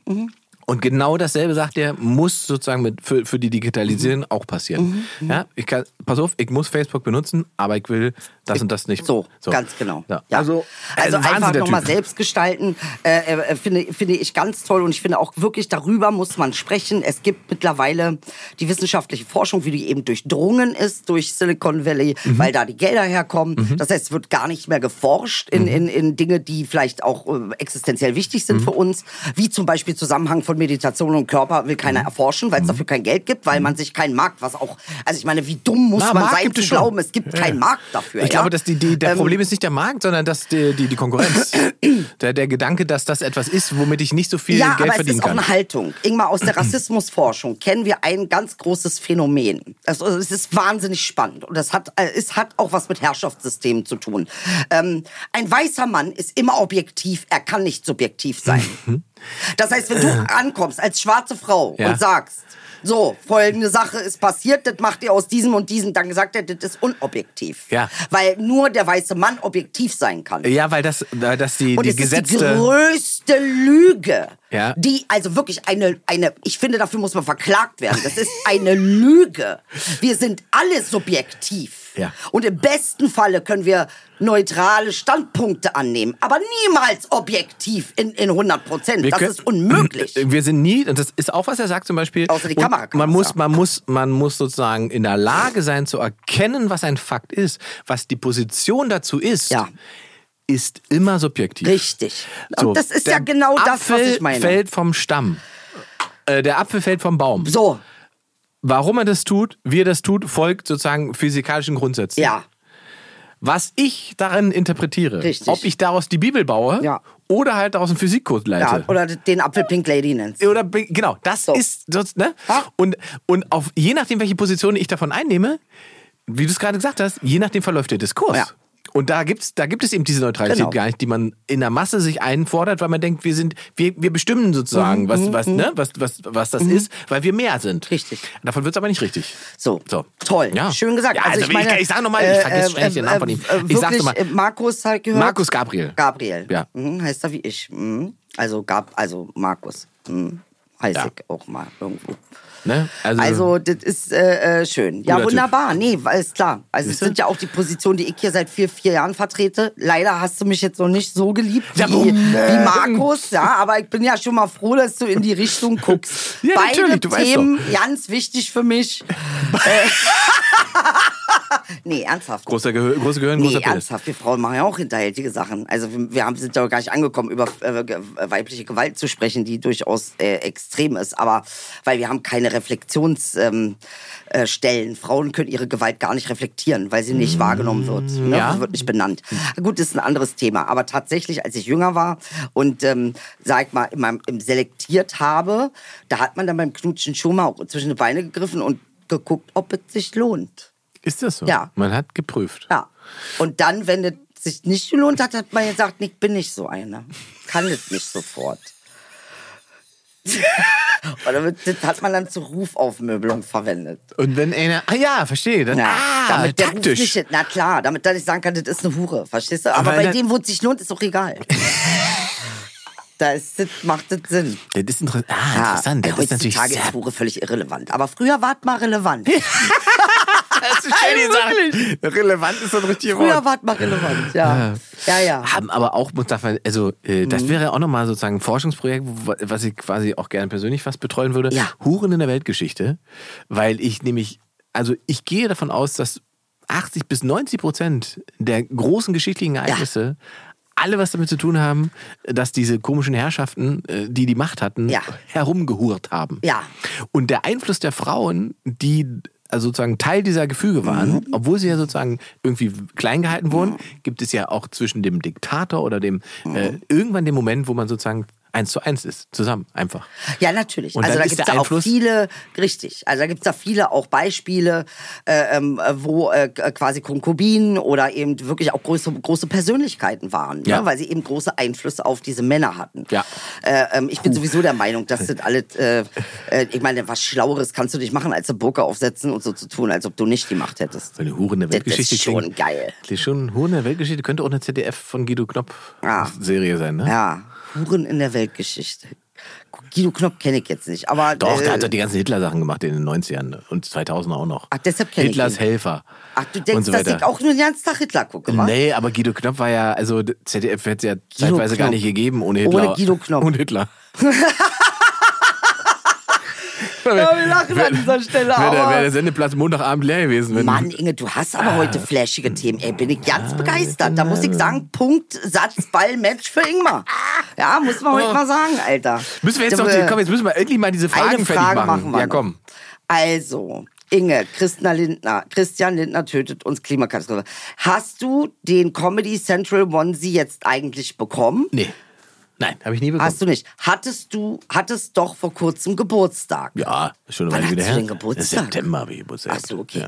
Und genau dasselbe sagt er, muss sozusagen mit, für, für die Digitalisierung auch passieren. Ja, ich kann, pass auf, ich muss Facebook benutzen, aber ich will das und das nicht. So, ganz genau. Ja. Ja. Also, Also, ein Wahnsinn, einfach nochmal selbst gestalten, äh, äh, finde, finde ich ganz toll. Und ich finde auch wirklich, darüber muss man sprechen. Es gibt mittlerweile die wissenschaftliche Forschung, wie die eben durchdrungen ist durch Silicon Valley, Mhm. weil da die Gelder herkommen. Das heißt, es wird gar nicht mehr geforscht in, Mhm. in, in Dinge, die vielleicht auch äh, existenziell wichtig sind für uns, wie zum Beispiel Zusammenhang von von Meditation und Körper will keiner erforschen, weil es dafür kein Geld gibt, weil man sich keinen Markt, was auch, also ich meine, wie dumm muss Na, man Markt sein zu schon. glauben, es gibt Ja, keinen ja. Markt dafür. Ich ja? glaube, dass die, die, der Ähm, Problem ist nicht der Markt, sondern dass die, die, die Konkurrenz. der, der Gedanke, dass das etwas ist, womit ich nicht so viel ja, Geld aber es verdienen ist auch kann. eine Haltung. Ingmar, aus der Rassismusforschung kennen wir ein ganz großes Phänomen. Also, es ist wahnsinnig spannend und es hat, äh, es hat auch was mit Herrschaftssystemen zu tun. Ähm, ein weißer Mann ist immer objektiv, er kann nicht subjektiv sein. Das heißt, wenn du ankommst als schwarze Frau Ja. und sagst, so, folgende Sache ist passiert, das macht ihr aus diesem und diesem, dann gesagt er, das ist unobjektiv. Ja. Weil nur der weiße Mann objektiv sein kann. ja, weil das, weil das die, Und die es ist die größte Lüge. Ja. Die, also wirklich eine, eine, ich finde, dafür muss man verklagt werden. Das ist eine Lüge. Wir sind alle subjektiv. Ja. Und im besten Falle können wir neutrale Standpunkte annehmen, aber niemals objektiv in, in 100 Prozent. Das können- ist unmöglich. Wir sind nie, und das ist auch, was er sagt zum Beispiel. Außer die Kamera man muss, sagen. man muss, man muss sozusagen in der Lage sein zu erkennen, was ein Fakt ist, was die Position dazu ist. Ja. Ist immer subjektiv. Richtig. So, Und das ist der ja genau das, was Apfel ich meine. fällt vom Stamm. Äh, der Apfel fällt vom Baum. So, Warum er das tut, wie er das tut, folgt sozusagen physikalischen Grundsätzen. ja. Was ich darin interpretiere, Richtig. ob ich daraus die Bibel baue Ja. oder halt daraus einen Physikcode leite. ja. Oder den Apfel Pink Lady nennst. Oder genau, das So. ist ne? Und und auf je nachdem welche Position ich davon einnehme, wie du es gerade gesagt hast, je nachdem verläuft der Diskurs. Ja. Und da gibt's da gibt es eben diese Neutralität Genau. gar nicht, die man in der Masse sich einfordert, weil man denkt, wir sind wir, wir bestimmen Mhm, sozusagen, was was ne, was was was das ist, weil wir mehr sind. Richtig. Davon wird's aber nicht richtig. So. So. Toll. Ja. Schön gesagt. Ja, also, ich, meine, ich, ich sag nochmal, ich vergesse ständig den Namen von ihm. äh, ich sag nochmal, äh, Markus halt gehört. Markus Gabriel. Gabriel. Ja. Mhm, heißt er wie ich. Mhm. Also, Gab, also Markus. Mhm. Heiß Ja. ich auch mal irgendwo. Ne? Also, Also, das ist äh, äh, schön. Ja, Guter Typ. wunderbar. Nee, ist klar. Also, es sind ja auch die Positionen, die ich hier seit vier, vier Jahren vertrete. Leider hast du mich jetzt noch nicht so geliebt wie, wie Markus. Ja, aber ich bin ja schon mal froh, dass du in die Richtung guckst. Ja, Beide natürlich, du weißt Themen, ganz wichtig für mich. äh, nee, ernsthaft. großer Gehör, große Gehirn, großer Nee, Penis. ernsthaft, wir Frauen machen ja auch hinterhältige Sachen. Also wir, haben, sind ja gar nicht angekommen, über äh, weibliche Gewalt zu sprechen, die durchaus äh, extrem ist. Aber weil wir haben keine Reflexionsstellen. Ähm, äh. Frauen können ihre Gewalt gar nicht reflektieren, weil sie nicht wahrgenommen wird. Ne? ja. Wird nicht benannt. Gut, ist ein anderes Thema. Aber tatsächlich, als ich jünger war und ähm, sag ich mal, in meinem, im selektiert habe, da hat man dann beim Knutschen schon mal auch zwischen die Beine gegriffen und geguckt, ob es sich lohnt. Ist das so? Ja. Man hat geprüft. Ja. Und dann, wenn es sich nicht gelohnt hat, hat man gesagt, ich bin nicht so einer. Kann es nicht sofort. Oder wird- das hat man dann zur Rufaufmöbelung verwendet. Und wenn einer, ah ja, verstehe, dann, Ja, ah, damit der Ruf taktisch. nicht, na klar, damit dann ich sagen kann, das ist eine Hure, verstehst du? Aber, Aber bei dem, wo es sich lohnt, ist doch egal. da ist, das macht das Sinn. Das ist interessant. Ah, interessant. Das ist natürlich sehr ist Hure völlig irrelevant. Aber früher war es mal relevant. Das ist schön gesagt. Relevant ist so ein richtiges früher Wort. war es mal relevant, ja. Ja, ja. Haben aber auch, muss davon, also äh, Mhm. das wäre auch nochmal sozusagen ein Forschungsprojekt, was ich quasi auch gerne persönlich fast betreuen würde. Ja. Huren in der Weltgeschichte. Weil ich nämlich, also ich gehe davon aus, dass 80 bis 90 Prozent der großen geschichtlichen Ereignisse alle was damit zu tun haben, dass diese komischen Herrschaften, äh, die die Macht hatten, Ja. herumgehurt haben. Ja. Und der Einfluss der Frauen, die also sozusagen Teil dieser Gefüge waren, Mhm. obwohl sie ja sozusagen irgendwie klein gehalten wurden, gibt es ja auch zwischen dem Diktator oder dem Mhm. äh, irgendwann den Moment, wo man sozusagen eins zu eins ist, zusammen einfach. Ja, natürlich. Und also da gibt es auch viele, richtig, also da gibt es da viele auch Beispiele, äh, ähm, äh, wo äh, k- quasi Konkubinen oder eben wirklich auch große, große Persönlichkeiten waren, Ja. ne? weil sie eben große Einflüsse auf diese Männer hatten. Ja. Äh, ähm, ich bin sowieso der Meinung, dass das alles, äh, äh, ich meine, was Schlaueres kannst du nicht machen, als eine Burka aufsetzen und so zu tun, als ob du nicht die Macht hättest. So eine Hure in der Das Weltgeschichte ist schon geil. klingt Schon Hure in der Weltgeschichte könnte auch eine ZDF von Guido Knopp Ah. Sein, ne? Ja, Huren in der Weltgeschichte. Guido Knopp kenne ich jetzt nicht, aber Doch, äh, der hat doch die ganzen Hitler-Sachen gemacht in den 90ern und 2000 auch noch. Ach, deshalb kenn ich Hitlers. Helfer. Ach, du denkst, so dass ich auch nur den ganzen Tag Hitler gucke, wa? Nee, aber Guido Knopp war ja, also ZDF hätte es ja zeitweise gar Knopp. nicht gegeben ohne Hitler. Ohne Guido Knopp. Und Hitler. Ja, wir lachen an dieser Stelle. Wäre der, wär Sendeplatz Montagabend leer gewesen. Wenn Mann, Inge, du hast aber heute flashige Themen. Ey, bin ich ganz begeistert. Da muss ich sagen, Punkt, Satz, Ball, Match für Ingmar. Ja, muss man heute mal sagen, Alter. Müssen wir jetzt noch, komm, jetzt müssen wir endlich mal diese Fragen eine fertig Frage machen. machen wir ja, komm. Also, Inge, Christina Lindner, Christian Lindner tötet uns Klimakatastrophe. Hast du den Comedy Central Onesie jetzt eigentlich bekommen? Nee. Nein, habe ich nie bekommen. Hast du nicht. Hattest du, hattest doch vor kurzem Geburtstag. ja, ist schon eine Weile wieder her. denn Geburtstag? September habe ich Geburtstag. Ach so, okay.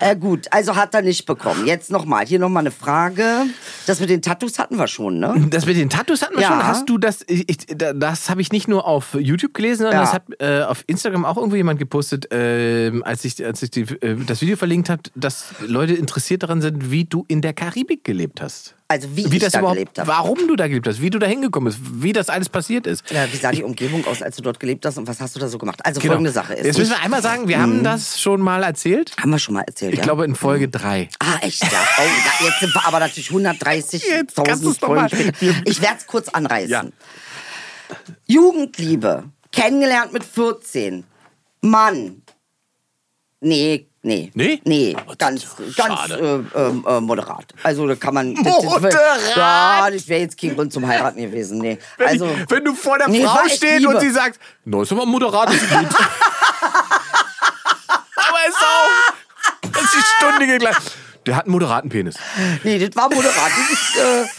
Ja. Äh, gut, also hat er nicht bekommen. Jetzt nochmal, hier nochmal eine Frage. Das mit den Tattoos hatten wir schon, ne? Das mit den Tattoos hatten wir Ja. schon. Hast du das? Ich, ich, da- das habe ich nicht nur auf YouTube gelesen, sondern Ja. das hat äh, auf Instagram auch irgendwo jemand gepostet, ähm, als ich, als ich die, äh, das Video verlinkt habe, dass Leute interessiert daran sind, wie du in der Karibik gelebt hast. Also wie, Wie ich das da überhaupt, gelebt habe. warum du da gelebt hast, wie du da hingekommen bist, wie das alles passiert ist. Ja, wie sah die Umgebung aus, als du dort gelebt hast und was hast du da so gemacht? Also Genau. folgende Sache ist. Jetzt müssen ich- wir einmal sagen, wir haben das schon mal erzählt. haben wir schon mal erzählt, Ich ja? glaube in Folge 3. Ah, echt, ja. Oh, da, jetzt sind wir aber natürlich Jetzt kannst du's 130.000 doch Folgen später. Ich werde es kurz anreißen. Ja. Jugendliebe. Kennengelernt mit 14. Mann. Nee, nee. Nee? Nee, ganz, das- ganz äh, ähm, äh, moderat. Also da kann man... Moderat? Ja, das wäre jetzt kein Grund zum Heiraten gewesen. Nee. Wenn, Also, die, wenn du vor der Nee, Frau stehst und sie sagt, no, ist aber moderates Lied. aber ist auch. Das ist die Stunde gegleich. Der hat einen moderaten Penis. nee, das war moderat. Das ist... Äh, das,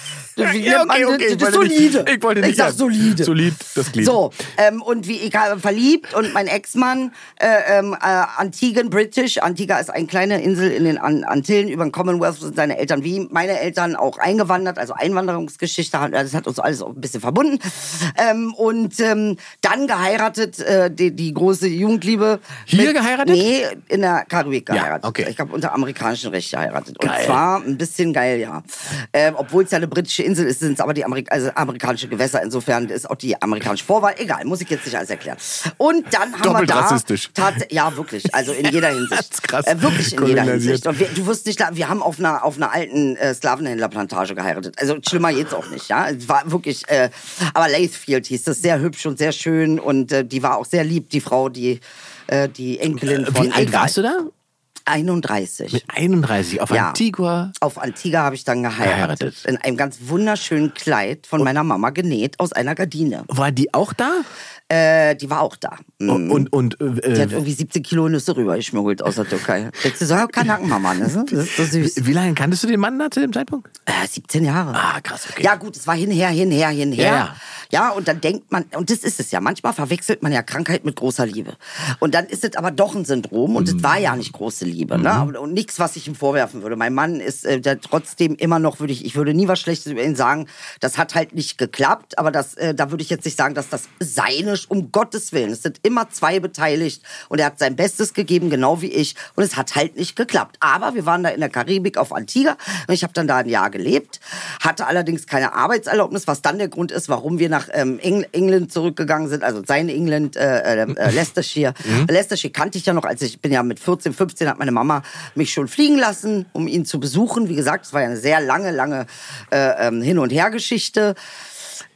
wie Ja, okay, okay, ich wollte nicht- solide. ich wollte nicht sag sagen. solide. Solid, das Glied. So, ähm, und wie ich habe verliebt und mein Ex-Mann, äh, ähm, äh, Antiguan British, Antigua ist eine kleine Insel in den An Antillen, über den Commonwealth sind seine Eltern wie meine Eltern auch eingewandert, also Einwanderungsgeschichte, hat- das hat uns alles auch ein bisschen verbunden. Ähm, und ähm, dann geheiratet, äh, die, die große Jugendliebe. Hier geheiratet? Nee, in der Karibik Ja, geheiratet. okay. Ich habe unter amerikanischem Recht geheiratet. Geil. Und zwar ein bisschen geil, ja. Ähm, Obwohl es ja eine britische Insel ist, sind es aber die Amerik also amerikanische Gewässer. Insofern ist auch die amerikanische Vorwahl. Egal, muss ich jetzt nicht alles erklären. Und dann haben Doppelt wir da... rassistisch. Ja, wirklich. Also in jeder Hinsicht. Das ist krass. Äh, wirklich in jeder. Hinsicht. Und wir, du wirst nicht, wir haben auf einer, auf einer alten äh, Sklavenhändlerplantage geheiratet. Also schlimmer geht's auch nicht, ja. War wirklich... Äh, aber Lathfield hieß das. Sehr hübsch und sehr schön. Und äh, die war auch sehr lieb, die Frau, die... äh, Die Enkelin von Wie alt warst du da? 31. Mit 31 auf Ja. Antigua. Auf Antigua habe ich dann geheiratet. Geheiratet. In einem ganz wunderschönen Kleid von meiner Mama genäht aus einer Gardine. War die auch da? Äh, die war auch da. Mhm. Und, und Die äh, hat irgendwie 17 Kilo Nüsse rübergeschmuggelt aus der Türkei. Ist so, Kanackenmama, ne? Das ist so süß. wie lange kanntest du den Mann da zu dem Zeitpunkt? Äh, 17 Jahre. Ah, krass, okay. Ja, gut, es war hinher, hinher, hinher. Ja, ja. Ja, und dann denkt man, und das ist es ja, manchmal verwechselt man ja Krankheit mit großer Liebe. Und dann ist es aber doch ein Syndrom und es war ja nicht große Liebe. Mhm. Ne? Und, und nichts, was ich ihm vorwerfen würde. Mein Mann ist äh, der trotzdem immer noch, würde ich, ich würde nie was Schlechtes über ihn sagen. Das hat halt nicht geklappt, aber das, äh, da würde ich jetzt nicht sagen, dass das seine, um Gottes Willen. Es sind immer zwei beteiligt und er hat sein Bestes gegeben, genau wie ich. Und es hat halt nicht geklappt. Aber wir waren da in der Karibik auf Antigua und ich habe dann da ein Jahr gelebt, hatte allerdings keine Arbeitserlaubnis, was dann der Grund ist, warum wir nach ähm, Eng England zurückgegangen sind, also sein England, äh, äh, äh, Leicestershire. Leicestershire kannte ich ja noch, als ich bin ja mit 14, 15 hat meine Mama mich schon fliegen lassen, um ihn zu besuchen. Wie gesagt, es war ja eine sehr lange, lange äh, ähm, Hin- und Her-Geschichte.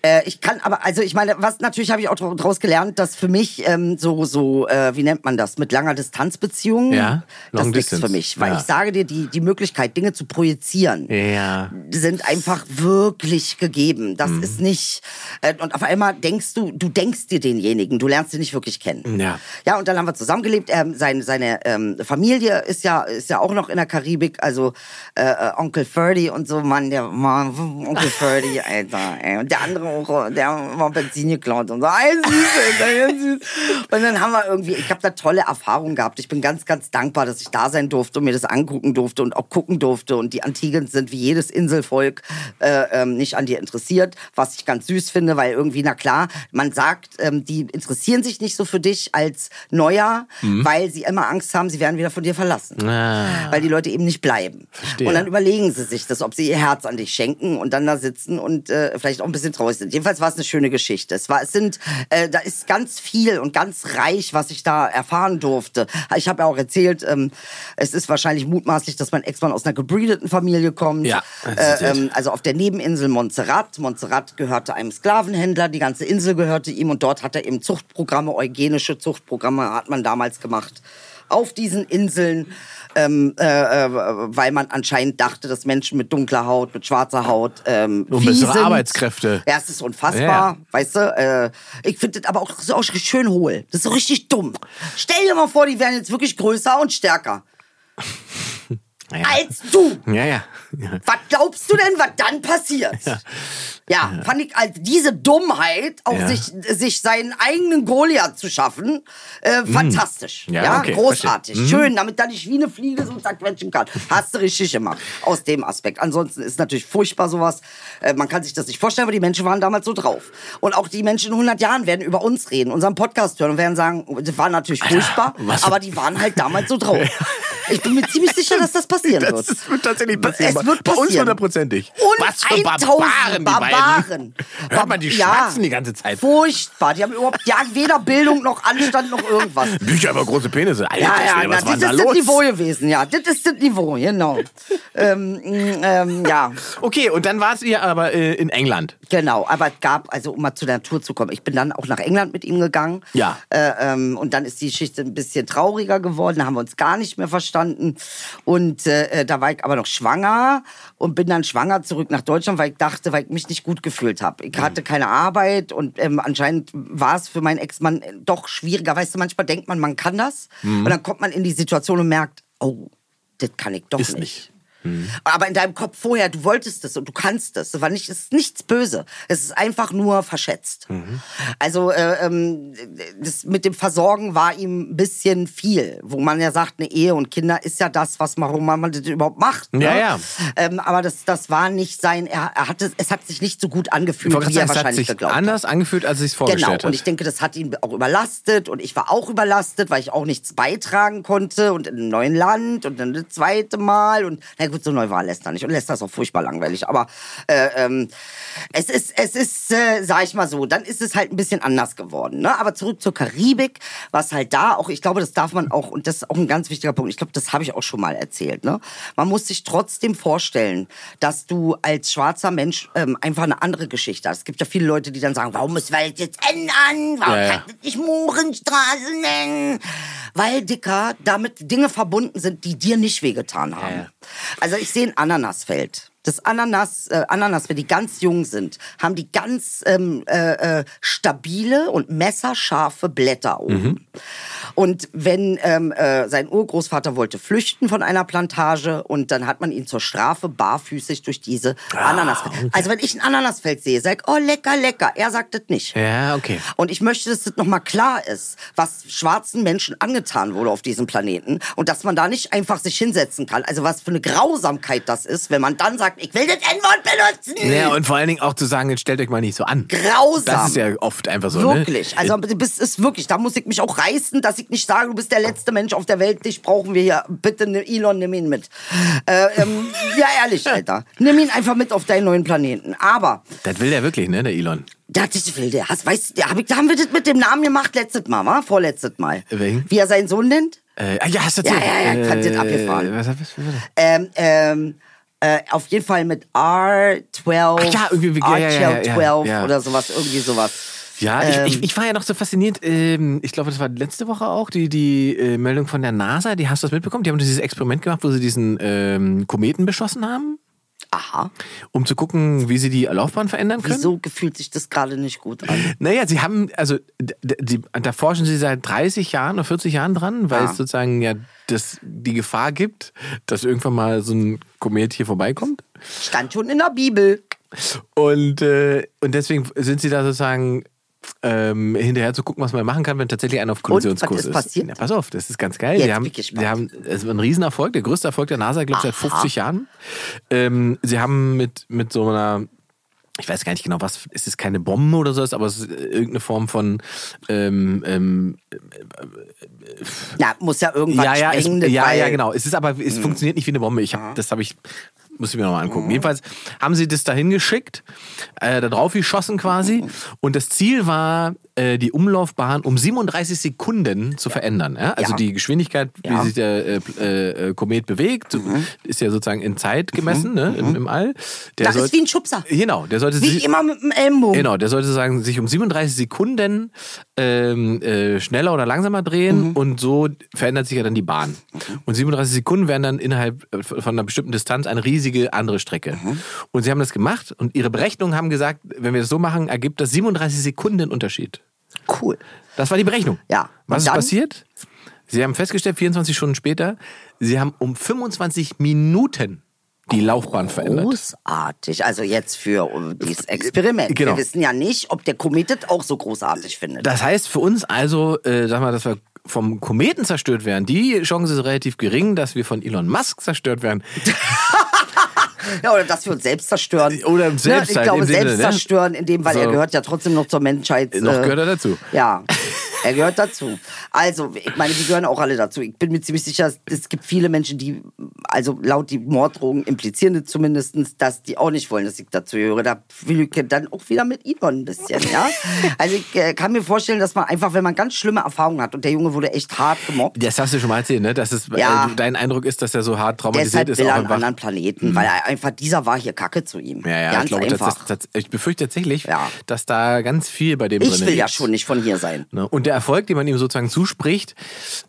Äh, ich kann aber, also ich meine, was natürlich habe ich auch daraus gelernt, dass für mich ähm, so, so, äh, wie nennt man das, mit langer Distanzbeziehung, Ja, das ist nichts für mich. Weil Ja. ich sage dir, die, die Möglichkeit, Dinge zu projizieren, Ja. sind einfach wirklich gegeben. Mhm. Das ist nicht, äh, und auf einmal denkst du, du denkst dir denjenigen, du lernst ihn nicht wirklich kennen. Ja. Ja, und dann haben wir zusammengelebt. Ähm, seine seine ähm, Familie ist ja, ist ja auch noch in der Karibik, also äh, äh, Onkel Ferdy und so, Mann, der Mann, Onkel Ferdy, Alter. Ey. Und der andere auch, der war Benzin geklaut und so, ey, süß. Und dann haben wir irgendwie, ich habe da tolle Erfahrungen gehabt. Ich bin ganz, ganz dankbar, dass ich da sein durfte und mir das angucken durfte und auch gucken durfte. Und die Antiguen sind wie jedes Inselvolk äh, ähm, nicht an dir interessiert, was ich ganz süß finde, weil irgendwie, na klar, man sagt, ähm, die interessieren sich nicht so für dich als Neuer, weil sie immer Angst haben, sie werden wieder von dir verlassen. Ah. Weil die Leute eben nicht bleiben. Verstehe. Und dann überlegen sie sich das, ob sie ihr Herz an dich schenken und dann da sitzen und äh, vielleicht auch ein bisschen traurig traurig sind. Jedenfalls war es eine schöne Geschichte. Es war, es sind, äh, da ist ganz viel und ganz reich, was ich da erfahren durfte. Ich habe ja auch erzählt, ähm, es ist wahrscheinlich mutmaßlich, dass mein Ex-Mann aus einer gebreedeten Familie kommt. Ja, äh, ähm, also auf der Nebeninsel Montserrat. Montserrat gehörte einem Sklavenhändler, die ganze Insel gehörte ihm und dort hat er eben Zuchtprogramme, eugenische Zuchtprogramme hat man damals gemacht auf diesen Inseln, ähm, äh, äh, weil man anscheinend dachte, dass Menschen mit dunkler Haut, mit schwarzer Haut ähm, Und bessere sind. Arbeitskräfte. Ja, es ist unfassbar, Ja. weißt du. Äh, ich finde das aber auch so auch schön hohl. Das ist so richtig dumm. Stell dir mal vor, die wären jetzt wirklich größer und stärker Ja. als du. Ja, ja. ja. Was glaubst du denn, was dann passiert? Ja, fand ich also diese Dummheit, auch Ja. sich, sich seinen eigenen Goliath zu schaffen, äh, fantastisch. Ja, Ja, okay, großartig. verstehe. Schön, damit er nicht wie eine Fliege so zerquetschen kann. Hast du richtig gemacht. Aus dem Aspekt. Ansonsten ist natürlich furchtbar sowas. Äh, man kann sich das nicht vorstellen, aber die Menschen waren damals so drauf. Und auch die Menschen in 100 Jahren werden über uns reden, unseren Podcast hören und werden sagen, das war natürlich furchtbar, für- aber die waren halt damals so drauf. Ich bin mir ziemlich sicher, dass das passieren Das, wird. das wird tatsächlich passieren. Es wird Bei uns passieren. hundertprozentig. Und Was für 1000 Barbaren, die Barbaren. beiden. Hört man die Ja. schwatzen die ganze Zeit. Furchtbar. Die haben überhaupt die haben weder Bildung noch Anstand noch irgendwas. Bücher über große Penisse. Alter, Ja, ja, Schwede, na, was war das denn ist da das los? Niveau gewesen, ja. Das ist das Niveau, genau. ähm, mm, ähm, ja, Okay, und dann warst ihr aber äh, in England. genau. Aber es gab, also um mal zu der Tour zu kommen, ich bin dann auch nach England mit ihm gegangen. Ja. Äh, ähm, und dann ist die Geschichte ein bisschen trauriger geworden. Da haben wir uns gar nicht mehr verstanden. Und äh, da war ich aber noch schwanger und bin dann schwanger zurück nach Deutschland, weil ich dachte, weil ich mich nicht gut gefühlt habe. Ich hatte keine Arbeit und ähm, anscheinend war es für meinen Ex-Mann äh, doch schwieriger. Weißt du, manchmal denkt man, man kann das. Und dann kommt man in die Situation und merkt, oh, das kann ich doch Ist nicht. nicht. Aber in deinem Kopf vorher, du wolltest es und du kannst es. Es war nicht, es ist nichts böse. Es ist einfach nur verschätzt. Also äh, ähm, das mit dem Versorgen war ihm ein bisschen viel, wo man ja sagt, eine Ehe und Kinder ist ja das, was man, warum man das überhaupt macht. Ne? Ja, ja. Ähm, aber das, das war nicht sein. Er, er hatte, es hat sich nicht so gut Ich angefühlt, wie gerade er sagen, es hat wahrscheinlich sich geglaubt hat. anders angefühlt, als es sich vorgestellt Genau, hat. und ich denke, das hat ihn auch überlastet und ich war auch überlastet, weil ich auch nichts beitragen konnte und in einem neuen Land und dann das zweite Mal und na gut, so neu war Lester nicht und Lester ist auch furchtbar langweilig, aber äh, ähm, es ist, es ist, äh, sag ich mal so, dann ist es halt ein bisschen anders geworden, ne? Aber zurück zur Karibik, was halt da auch, ich glaube, das darf man auch und das ist auch ein ganz wichtiger Punkt. Ich glaube, das habe ich auch schon mal erzählt, ne? Man muss sich trotzdem vorstellen, dass du als schwarzer Mensch ähm, einfach eine andere Geschichte hast. Es gibt ja viele Leute, die dann sagen, warum müssen wir das jetzt ändern? Warum Ja, ja. kann ich nicht Mohrenstraße nennen? Weil, Dicker, damit Dinge verbunden sind, die dir nicht wehgetan haben. Ja, ja. Also ich sehe ein Ananasfeld. Das Ananas, äh, Ananas, wenn die ganz jung sind, haben die ganz ähm, äh, äh, stabile und messerscharfe Blätter oben. Mhm. Und wenn ähm, äh, sein Urgroßvater wollte flüchten von einer Plantage und dann hat man ihn zur Strafe barfüßig durch diese Ah, Ananasfelder. Also wenn ich ein Ananasfeld sehe, sag ich, oh lecker, lecker. Er sagt das nicht. ja, okay. Und ich möchte, dass das nochmal klar ist, was schwarzen Menschen angetan wurde auf diesem Planeten und dass man da nicht einfach sich hinsetzen kann. Also was für eine Grausamkeit das ist, wenn man dann sagt, ich will das N-Wort benutzen. Ja, und vor allen Dingen auch zu sagen, jetzt stellt euch mal nicht so an. Grausam. Das ist ja oft einfach so, Wirklich. ne? Also du bist ist wirklich, da muss ich mich auch reißen, dass ich nicht sage, du bist der letzte Mensch auf der Welt, dich brauchen wir hier. Bitte ne, Elon, nimm ihn mit. Äh, ähm, ja, ehrlich, Alter. Nimm ihn einfach mit auf deinen neuen Planeten. Aber Das will der wirklich, ne, der Elon. Ja, das will der. Hast, weißt, ja, hab ich, da haben wir das mit dem Namen gemacht letztes Mal, wa? Vorletztes Mal. Welchen? Wie er seinen Sohn nennt? Äh, ah, ja, hast du Ja, erzählt. ja, ja, ich fand Äh, das abgefahren. Was, was, was, was? Ähm, ähm, äh, auf jeden Fall mit R12. Ach ja, irgendwie- ja, ja, ja, ja, RTL12 ja. oder sowas, irgendwie sowas. Ja, Ähm, ich, ich, ich war ja noch so fasziniert, ähm, ich glaube, das war letzte Woche auch, die, die äh, Meldung von der NASA, die hast du das mitbekommen? Die haben dieses Experiment gemacht, wo sie diesen ähm, Kometen beschossen haben, Aha. um zu gucken, wie sie die Laufbahn verändern können. Wieso gefühlt sich das gerade nicht gut an? Naja, sie haben, also die, da forschen sie seit 30 Jahren oder 40 Jahren dran, weil Ah. es sozusagen ja das, die Gefahr gibt, dass irgendwann mal so ein Komet hier vorbeikommt. Stand schon in der Bibel. Und, äh, und deswegen sind sie da sozusagen ähm, hinterher zu gucken, was man machen kann, wenn tatsächlich einer auf Kollisionskurs was ist passiert? Ja, pass auf, das ist ganz geil. Jetzt die haben, die haben, es war ein Riesenerfolg, der größte Erfolg der NASA, glaube ich, seit 50 Jahren. Ähm, sie haben mit, mit so einer ich weiß gar nicht genau, was, ist es keine Bombe oder so, aber es ist irgendeine Form von ähm, ähm, Ja, muss ja irgendwas ja, ja, es, ja, ja, genau. Es ist aber, es funktioniert nicht wie eine Bombe. Ich hab, das habe ich Muss ich mir nochmal angucken. Jedenfalls haben sie das dahin geschickt, äh, da drauf geschossen quasi. Und das Ziel war, äh, die Umlaufbahn um 37 Sekunden zu verändern. Ja? Also Ja. die Geschwindigkeit, wie sich der äh, äh, Komet bewegt, so- ist ja sozusagen in Zeit gemessen ne? Im, im All. Der Das ist soll- wie ein Schubser. Genau, der sollte Wie sich, immer mit dem Ellenbogen. Genau, der sollte sagen, sich um 37 Sekunden ähm, äh, schneller oder langsamer drehen und so verändert sich ja dann die Bahn. Und 37 Sekunden wären dann innerhalb äh, von einer bestimmten Distanz eine riesige andere Strecke. Und sie haben das gemacht und ihre Berechnungen haben gesagt, wenn wir das so machen, ergibt das 37 Sekunden Unterschied. Cool. Das war die Berechnung. Ja. Was ist dann? passiert? Sie haben festgestellt, 24 Stunden später, sie haben um 25 Minuten die Laufbahn verändert. Großartig. Also jetzt für um, dieses Experiment. Genau. Wir wissen ja nicht, ob der Komet das auch so großartig findet. Das heißt für uns also, äh, sag mal, dass wir vom Kometen zerstört werden, die Chance ist relativ gering, dass wir von Elon Musk zerstört werden. Ja, oder dass wir uns selbst zerstören. Oder selbst ne? Ich halt, glaube, im selbst ne? zerstören, in dem, weil So. er gehört ja trotzdem noch zur Menschheit. Noch äh, gehört er dazu. Ja, er gehört dazu. Also, ich meine, wir gehören auch alle dazu. Ich bin mir ziemlich sicher, es gibt viele Menschen, die, also laut die Morddrohungen implizieren es zumindest, dass die auch nicht wollen, dass ich dazu gehöre. Da fühle ich dann auch wieder mit Elon ein bisschen, ja. Also ich äh, kann mir vorstellen, dass man einfach, wenn man ganz schlimme Erfahrungen hat und der Junge wurde echt hart gemobbt, Das hast du schon mal erzählt, ne? Dass es, Ja. äh, dein Eindruck ist, dass er so hart traumatisiert deshalb ist. will er einen anderen Planeten, weil er einfach, dieser war hier Kacke zu ihm. ja, ja, Ganz ich glaube, einfach. das, das, ich befürchte tatsächlich, Ja. dass da ganz viel bei dem ich drin will ja schon nicht von hier sein. Ne? Und der Erfolg, den man ihm sozusagen zuspricht,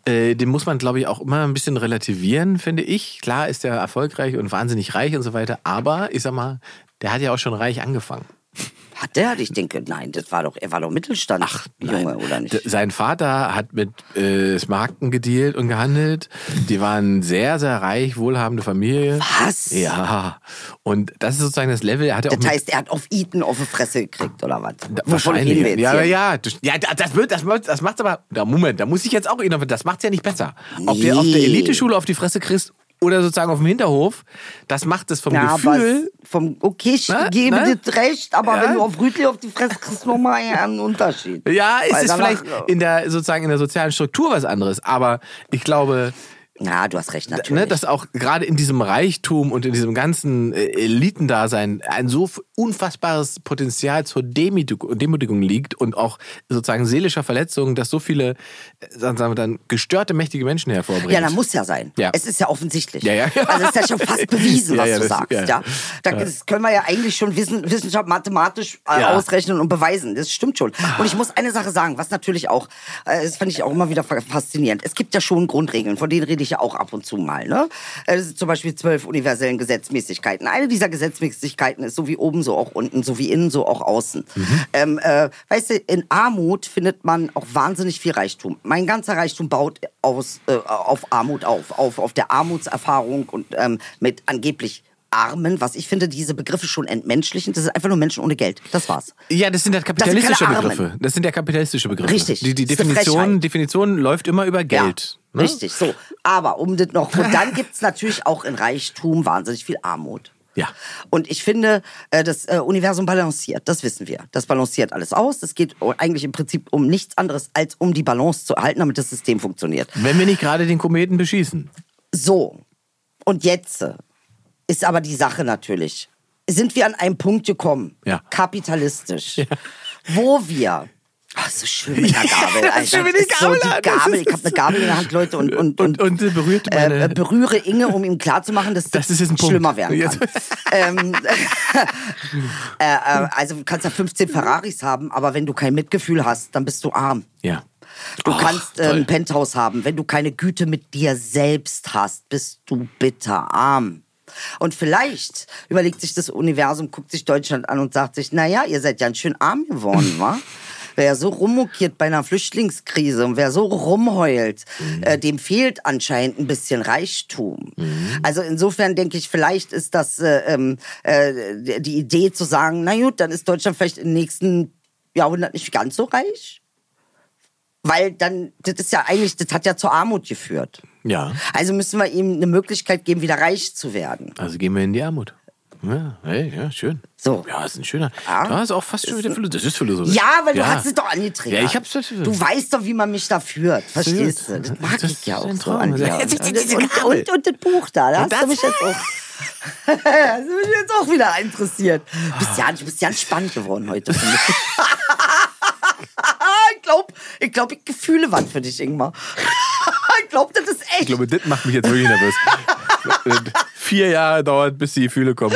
äh, den muss man, glaube ich, auch immer ein bisschen relativieren, finde ich. Klar ist er erfolgreich und wahnsinnig reich und so weiter, aber ich sag mal, der hat ja auch schon reich angefangen. Hat der? Ich denke, nein, das war doch, er war doch Mittelstand, Junge, oder nicht? Sein Vater hat mit äh, Smaragden gedealt und gehandelt. Die waren sehr, sehr reich, wohlhabende Familie. Was? Ja. Und das ist sozusagen das Level. Er hat ja auch Das mit- heißt, er hat auf Eton auf die Fresse gekriegt, oder was? Da- jetzt ja, hier? ja, ja, das- wird, das, macht- das macht's aber. Da Moment, da muss ich jetzt auch das macht's ja nicht besser. Ob du auf der Nee. Eliteschule auf die Fresse kriegst oder sozusagen auf dem Hinterhof, das macht es vom Ja, Gefühl. vom, okay, ich Ne? gebe Ne? dir recht, aber Ja. wenn du auf Rütli auf die Fresse kriegst, nochmal einen Unterschied. Ja, es Weil ist danach- vielleicht in der sozusagen in der sozialen Struktur was anderes, aber ich glaube, Ja, du hast recht, natürlich. ne, dass auch gerade in diesem Reichtum und in diesem ganzen äh, Elitendasein ein so unfassbares Potenzial zur Demütig- Demütigung liegt und auch sozusagen seelischer Verletzungen, dass so viele, sagen wir dann, gestörte, mächtige Menschen hervorbringt. ja, dann muss ja sein. Ja. Es ist ja offensichtlich. Ja, ja. Also es ist ja schon fast bewiesen, Ja, was ja, du das- sagst. ja. Ja. Da, Das können wir ja eigentlich schon wissen, Wissenschaft mathematisch äh, Ja. ausrechnen und beweisen. Das stimmt schon. Und ich muss eine Sache sagen, was natürlich auch, äh, das fand ich auch immer wieder fa- faszinierend. Es gibt ja schon Grundregeln, von denen rede ich ja auch ab und zu mal. Ne? Äh, Das sind zum Beispiel zwölf universellen Gesetzmäßigkeiten. Eine dieser Gesetzmäßigkeiten ist so wie oben, so auch unten, so wie innen, so auch außen. Ähm, äh, weißt du, in Armut findet man auch wahnsinnig viel Reichtum. Mein ganzer Reichtum baut aus, äh, auf Armut auf, auf, auf der Armutserfahrung und ähm, mit angeblich Armen, was ich finde, diese Begriffe schon entmenschlichen. Das ist einfach nur Menschen ohne Geld. Das war's. Ja, das sind ja kapitalistische keine Armen. Begriffe. Das sind ja kapitalistische Begriffe. Richtig. Die, die Das Definition. Definition läuft immer über Geld. Ja, ne? Richtig, so. Aber um das noch. Und dann gibt's natürlich auch in Reichtum wahnsinnig viel Armut. Ja. Und ich finde, äh, das äh, Universum balanciert, das wissen wir. Das balanciert alles aus. Es geht eigentlich im Prinzip um nichts anderes, als um die Balance zu erhalten, damit das System funktioniert. Wenn wir nicht gerade den Kometen beschießen. So, und jetzt äh, ist aber die Sache natürlich. Sind wir an einem Punkt gekommen, Ja. kapitalistisch, wo wir. Ach, so schön mit der Gabel, Ja, Alter. schön mit Das ist so Gabel, die. Gabel. Ich habe eine Gabel in der Hand, Leute, und, und, Und, und äh, berührt äh, meine. äh, berühre Inge, um ihm klarzumachen, dass Das ist jetzt ein Punkt. schlimmer werden kann. Ähm, äh, äh, also du kannst ja 15 Ferraris haben, aber wenn du kein Mitgefühl hast, dann bist du arm. ja. Du Ach, kannst äh, ein Penthouse haben. Wenn du keine Güte mit dir selbst hast, bist du bitterarm. Und vielleicht überlegt sich das Universum, guckt sich Deutschland an und sagt sich, naja, ihr seid ja schön arm geworden, wa? Wer so rummokiert bei einer Flüchtlingskrise und wer so rumheult, äh, dem fehlt anscheinend ein bisschen Reichtum. Also insofern denke ich, vielleicht ist das äh, ähm, äh, die Idee zu sagen, na gut, dann ist Deutschland vielleicht im nächsten Jahrhundert nicht ganz so reich. Weil dann, das ist ja eigentlich, das hat ja zur Armut geführt. Ja. Also müssen wir ihm eine Möglichkeit geben, wieder reich zu werden. Also gehen wir in die Armut. Ja, hey, ja, schön. So. Ja, ist ein schöner. Ja. Da ist auch fast schon wieder Philosophie. Das ist Philosophie. Ja, weil du hast es doch angetriggert. Ja, ich hab's Du weißt doch, wie man mich da führt. Verstehst du? Das mag Das ich ja auch so an dir. Jetzt Und, und, das Buch da, da hast das- du mich jetzt auch. das bin ich jetzt auch wieder interessiert. Du bist ja, du bist ganz spannend geworden heute. ich. glaube, ich, glaub, ich Gefühle waren für dich, Ingmar. ich glaube, das ist echt. Ich glaube, das macht mich jetzt wirklich nervös. Vier Jahre dauert, bis die Gefühle kommen.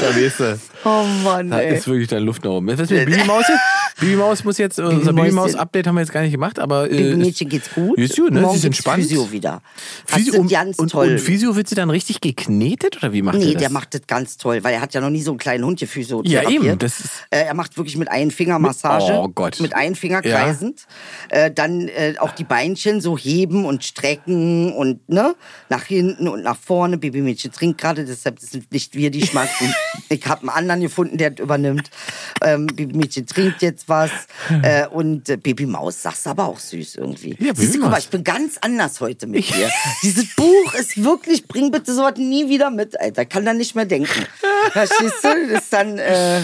Da weißt du. oh Mann, Da ey. ist wirklich deine Luft nach oben. Was ist mit Bibi Maus jetzt? Bibi Maus muss jetzt, unser Bibi Mäuschen. Maus Update haben wir jetzt gar nicht gemacht, aber. Äh, Dem Mädchen geht's gut. Ist gut, ne? Morgen Sie ist entspannt. Physio wieder. Physio, sind und, ganz und, toll. und Physio wird sie dann richtig geknetet oder wie macht Nee, er das? der macht das ganz toll, weil er hat ja noch nie so einen kleinen Hund Physio Ja, eben, das ist- äh, Er macht wirklich mit einem Finger Massage. Oh Gott. Mit einem Finger Ja. kreisend. Äh, dann äh, auch die Beinchen so heben und strecken und ne nach hinten und nach vorne. Babymädchen trinkt gerade, deshalb sind nicht wir die schmatzen. ich habe einen anderen gefunden, der das übernimmt. Ähm, Babymädchen trinkt jetzt was. Äh, und äh, Babymaus, sagst du aber auch süß irgendwie. Ja, Siehst du, guck mal, ich bin ganz anders heute mit dir. Dieses Buch ist wirklich, bring bitte sowas nie wieder mit, Alter. Kann da nicht mehr denken. Verstehst du? Ist dann, äh,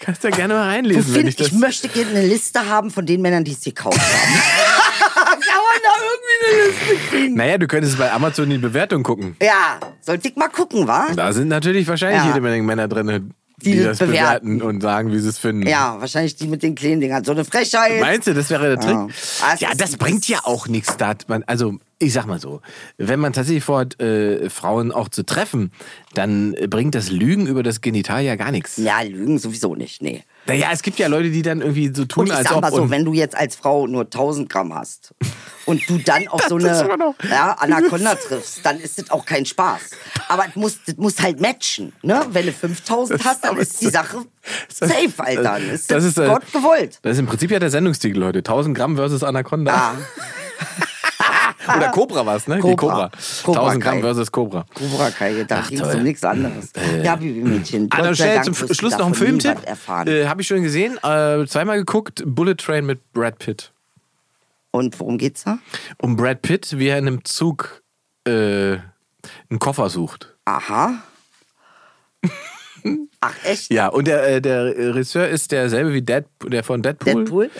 Kannst du ja gerne mal reinlesen, wenn find, ich das. ich möchte gerne eine Liste haben von den Männern, die es gekauft haben. Kann man da irgendwie eine Liste kriegen? naja, du könntest bei Amazon die Bewertung gucken. Ja, sollte ich mal gucken, wa? Da sind natürlich wahrscheinlich Ja. jede Menge Männer drin, die, Die das das bewerten. bewerten. und sagen, wie sie es finden. Ja, wahrscheinlich die mit den kleinen Dingern. So eine Frechheit. Meinst du, das wäre der Trick? Ja. Ah, Ja, ist- das bringt ja auch nichts. Da man, also, ich sag mal so, wenn man tatsächlich vorhat, äh, Frauen auch zu treffen, dann bringt das Lügen über das Genital ja gar nichts. Ja, Lügen sowieso nicht, nee. Naja, es gibt ja Leute, die dann irgendwie so tun, Und ich als sag ob. mal so, wenn du jetzt als Frau nur 1000 Gramm hast und du dann auf so eine ja, Anaconda triffst, dann ist das auch kein Spaß. Aber das muss, das muss halt matchen. Ne? Wenn du 5000 Das- hast, dann ist die Sache safe, Alter. Ist das, das ist, Gott gewollt. das ist im Prinzip ja der Sendungstitel heute. 1000 Gramm versus Anaconda. Ah, Oder Cobra was, ne? Die Cobra. Cobra. Cobra 1000 Gramm versus Cobra. Cobra Kai, da ging es um nichts anderes. ja, Babymädchen. An der Stelle zum Schluss noch ein Filmtipp. Äh, Habe ich schon gesehen. Äh, zweimal geguckt. Bullet Train mit Brad Pitt. Und worum geht's da? Um Brad Pitt, wie er in einem Zug äh, einen Koffer sucht. Aha. Ach, echt? Ja, und der, äh, der Regisseur ist derselbe wie Dead, der von Deadpool. Deadpool?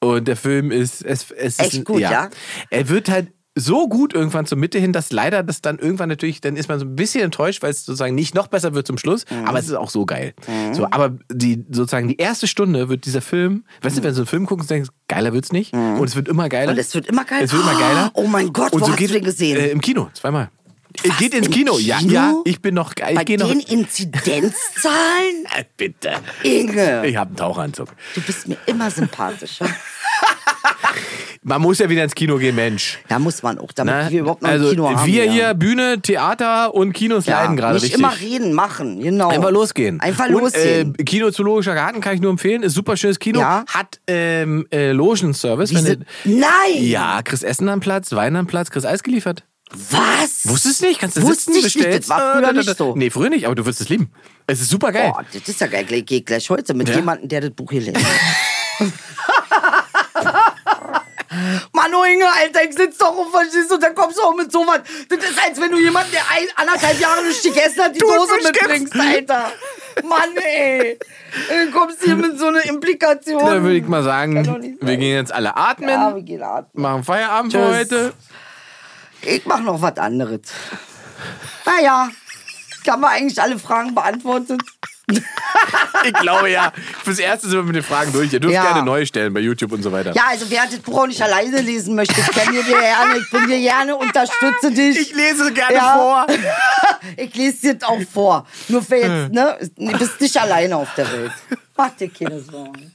Und der Film ist, es, es Echt ist gut, ja? Er wird halt so gut irgendwann zur Mitte hin, dass leider das dann irgendwann natürlich, dann ist man so ein bisschen enttäuscht, weil es sozusagen nicht noch besser wird zum Schluss, Mhm. aber es ist auch so geil. So, aber die sozusagen die erste Stunde wird dieser Film, weißt du, wenn du so einen Film guckst und denkst, geiler wird's nicht und es wird immer geiler. Mhm. Und es wird immer geiler? Es wird immer geiler. Oh mein Gott, und wo so hast geht, du den gesehen? Äh, Im Kino, zweimal. Was, geht ins im Kino. Ja, Kino? ja, ich bin noch geil. Bei Ich gehe noch. den Inzidenzzahlen? Äh, Bitte. Inge, Ich habe einen Tauchanzug. du bist mir immer sympathischer. Man muss ja wieder ins Kino gehen, Mensch. Da muss man auch, damit Ne? wir überhaupt noch also ein Kino haben. wir ja. hier, Bühne, Theater und Kinos ja, leiden gerade nicht richtig. immer reden, machen, genau. Einfach losgehen. Einfach und, losgehen. Äh, Kino Zoologischer Garten kann ich nur empfehlen. Ist super schönes Kino. Ja. Hat ähm, äh, Logenservice. Nein! Ja, kriegst Essen am Platz, Wein am Platz, kriegst Eis geliefert. Was? Wusstest du nicht? Kannst du Wusste sitzen, ich nicht, bestellst. das war früher da, nicht so. Nee, früher nicht, aber du wirst es lieben. Es ist super geil. Boah, das ist ja geil. Ich gehe gleich heute mit Ja? jemandem, der das Buch hier liest. Mann, oh Inge, Alter, ich sitz doch und verstehst du, und dann kommst du auch mit sowas. Das ist, als wenn du jemanden, der ein, anderthalb Jahre nicht gegessen hat, die Dose Thunfisch mitbringst, Alter. Mann, ey. Dann kommst du hier mit so einer Implikation. Da würde ich mal Kann sagen, wir gehen jetzt alle atmen, Ja, wir gehen atmen. machen Feierabend für Tschüss. heute. Ich mach noch was anderes. Naja, haben wir eigentlich alle Fragen beantwortet? Ich glaube ja. Fürs Erste sind wir mit den Fragen durch. Ihr dürft Ja. gerne neue stellen bei YouTube und so weiter. Ja, also wer das Buch auch nicht alleine lesen möchte, ich kann dir gerne, ich bin dir gerne, unterstütze dich. Ich lese gerne Ja. vor. Ich lese dir auch vor. Nur für jetzt, ne? Du bist nicht alleine auf der Welt. Mach dir keine Sorgen.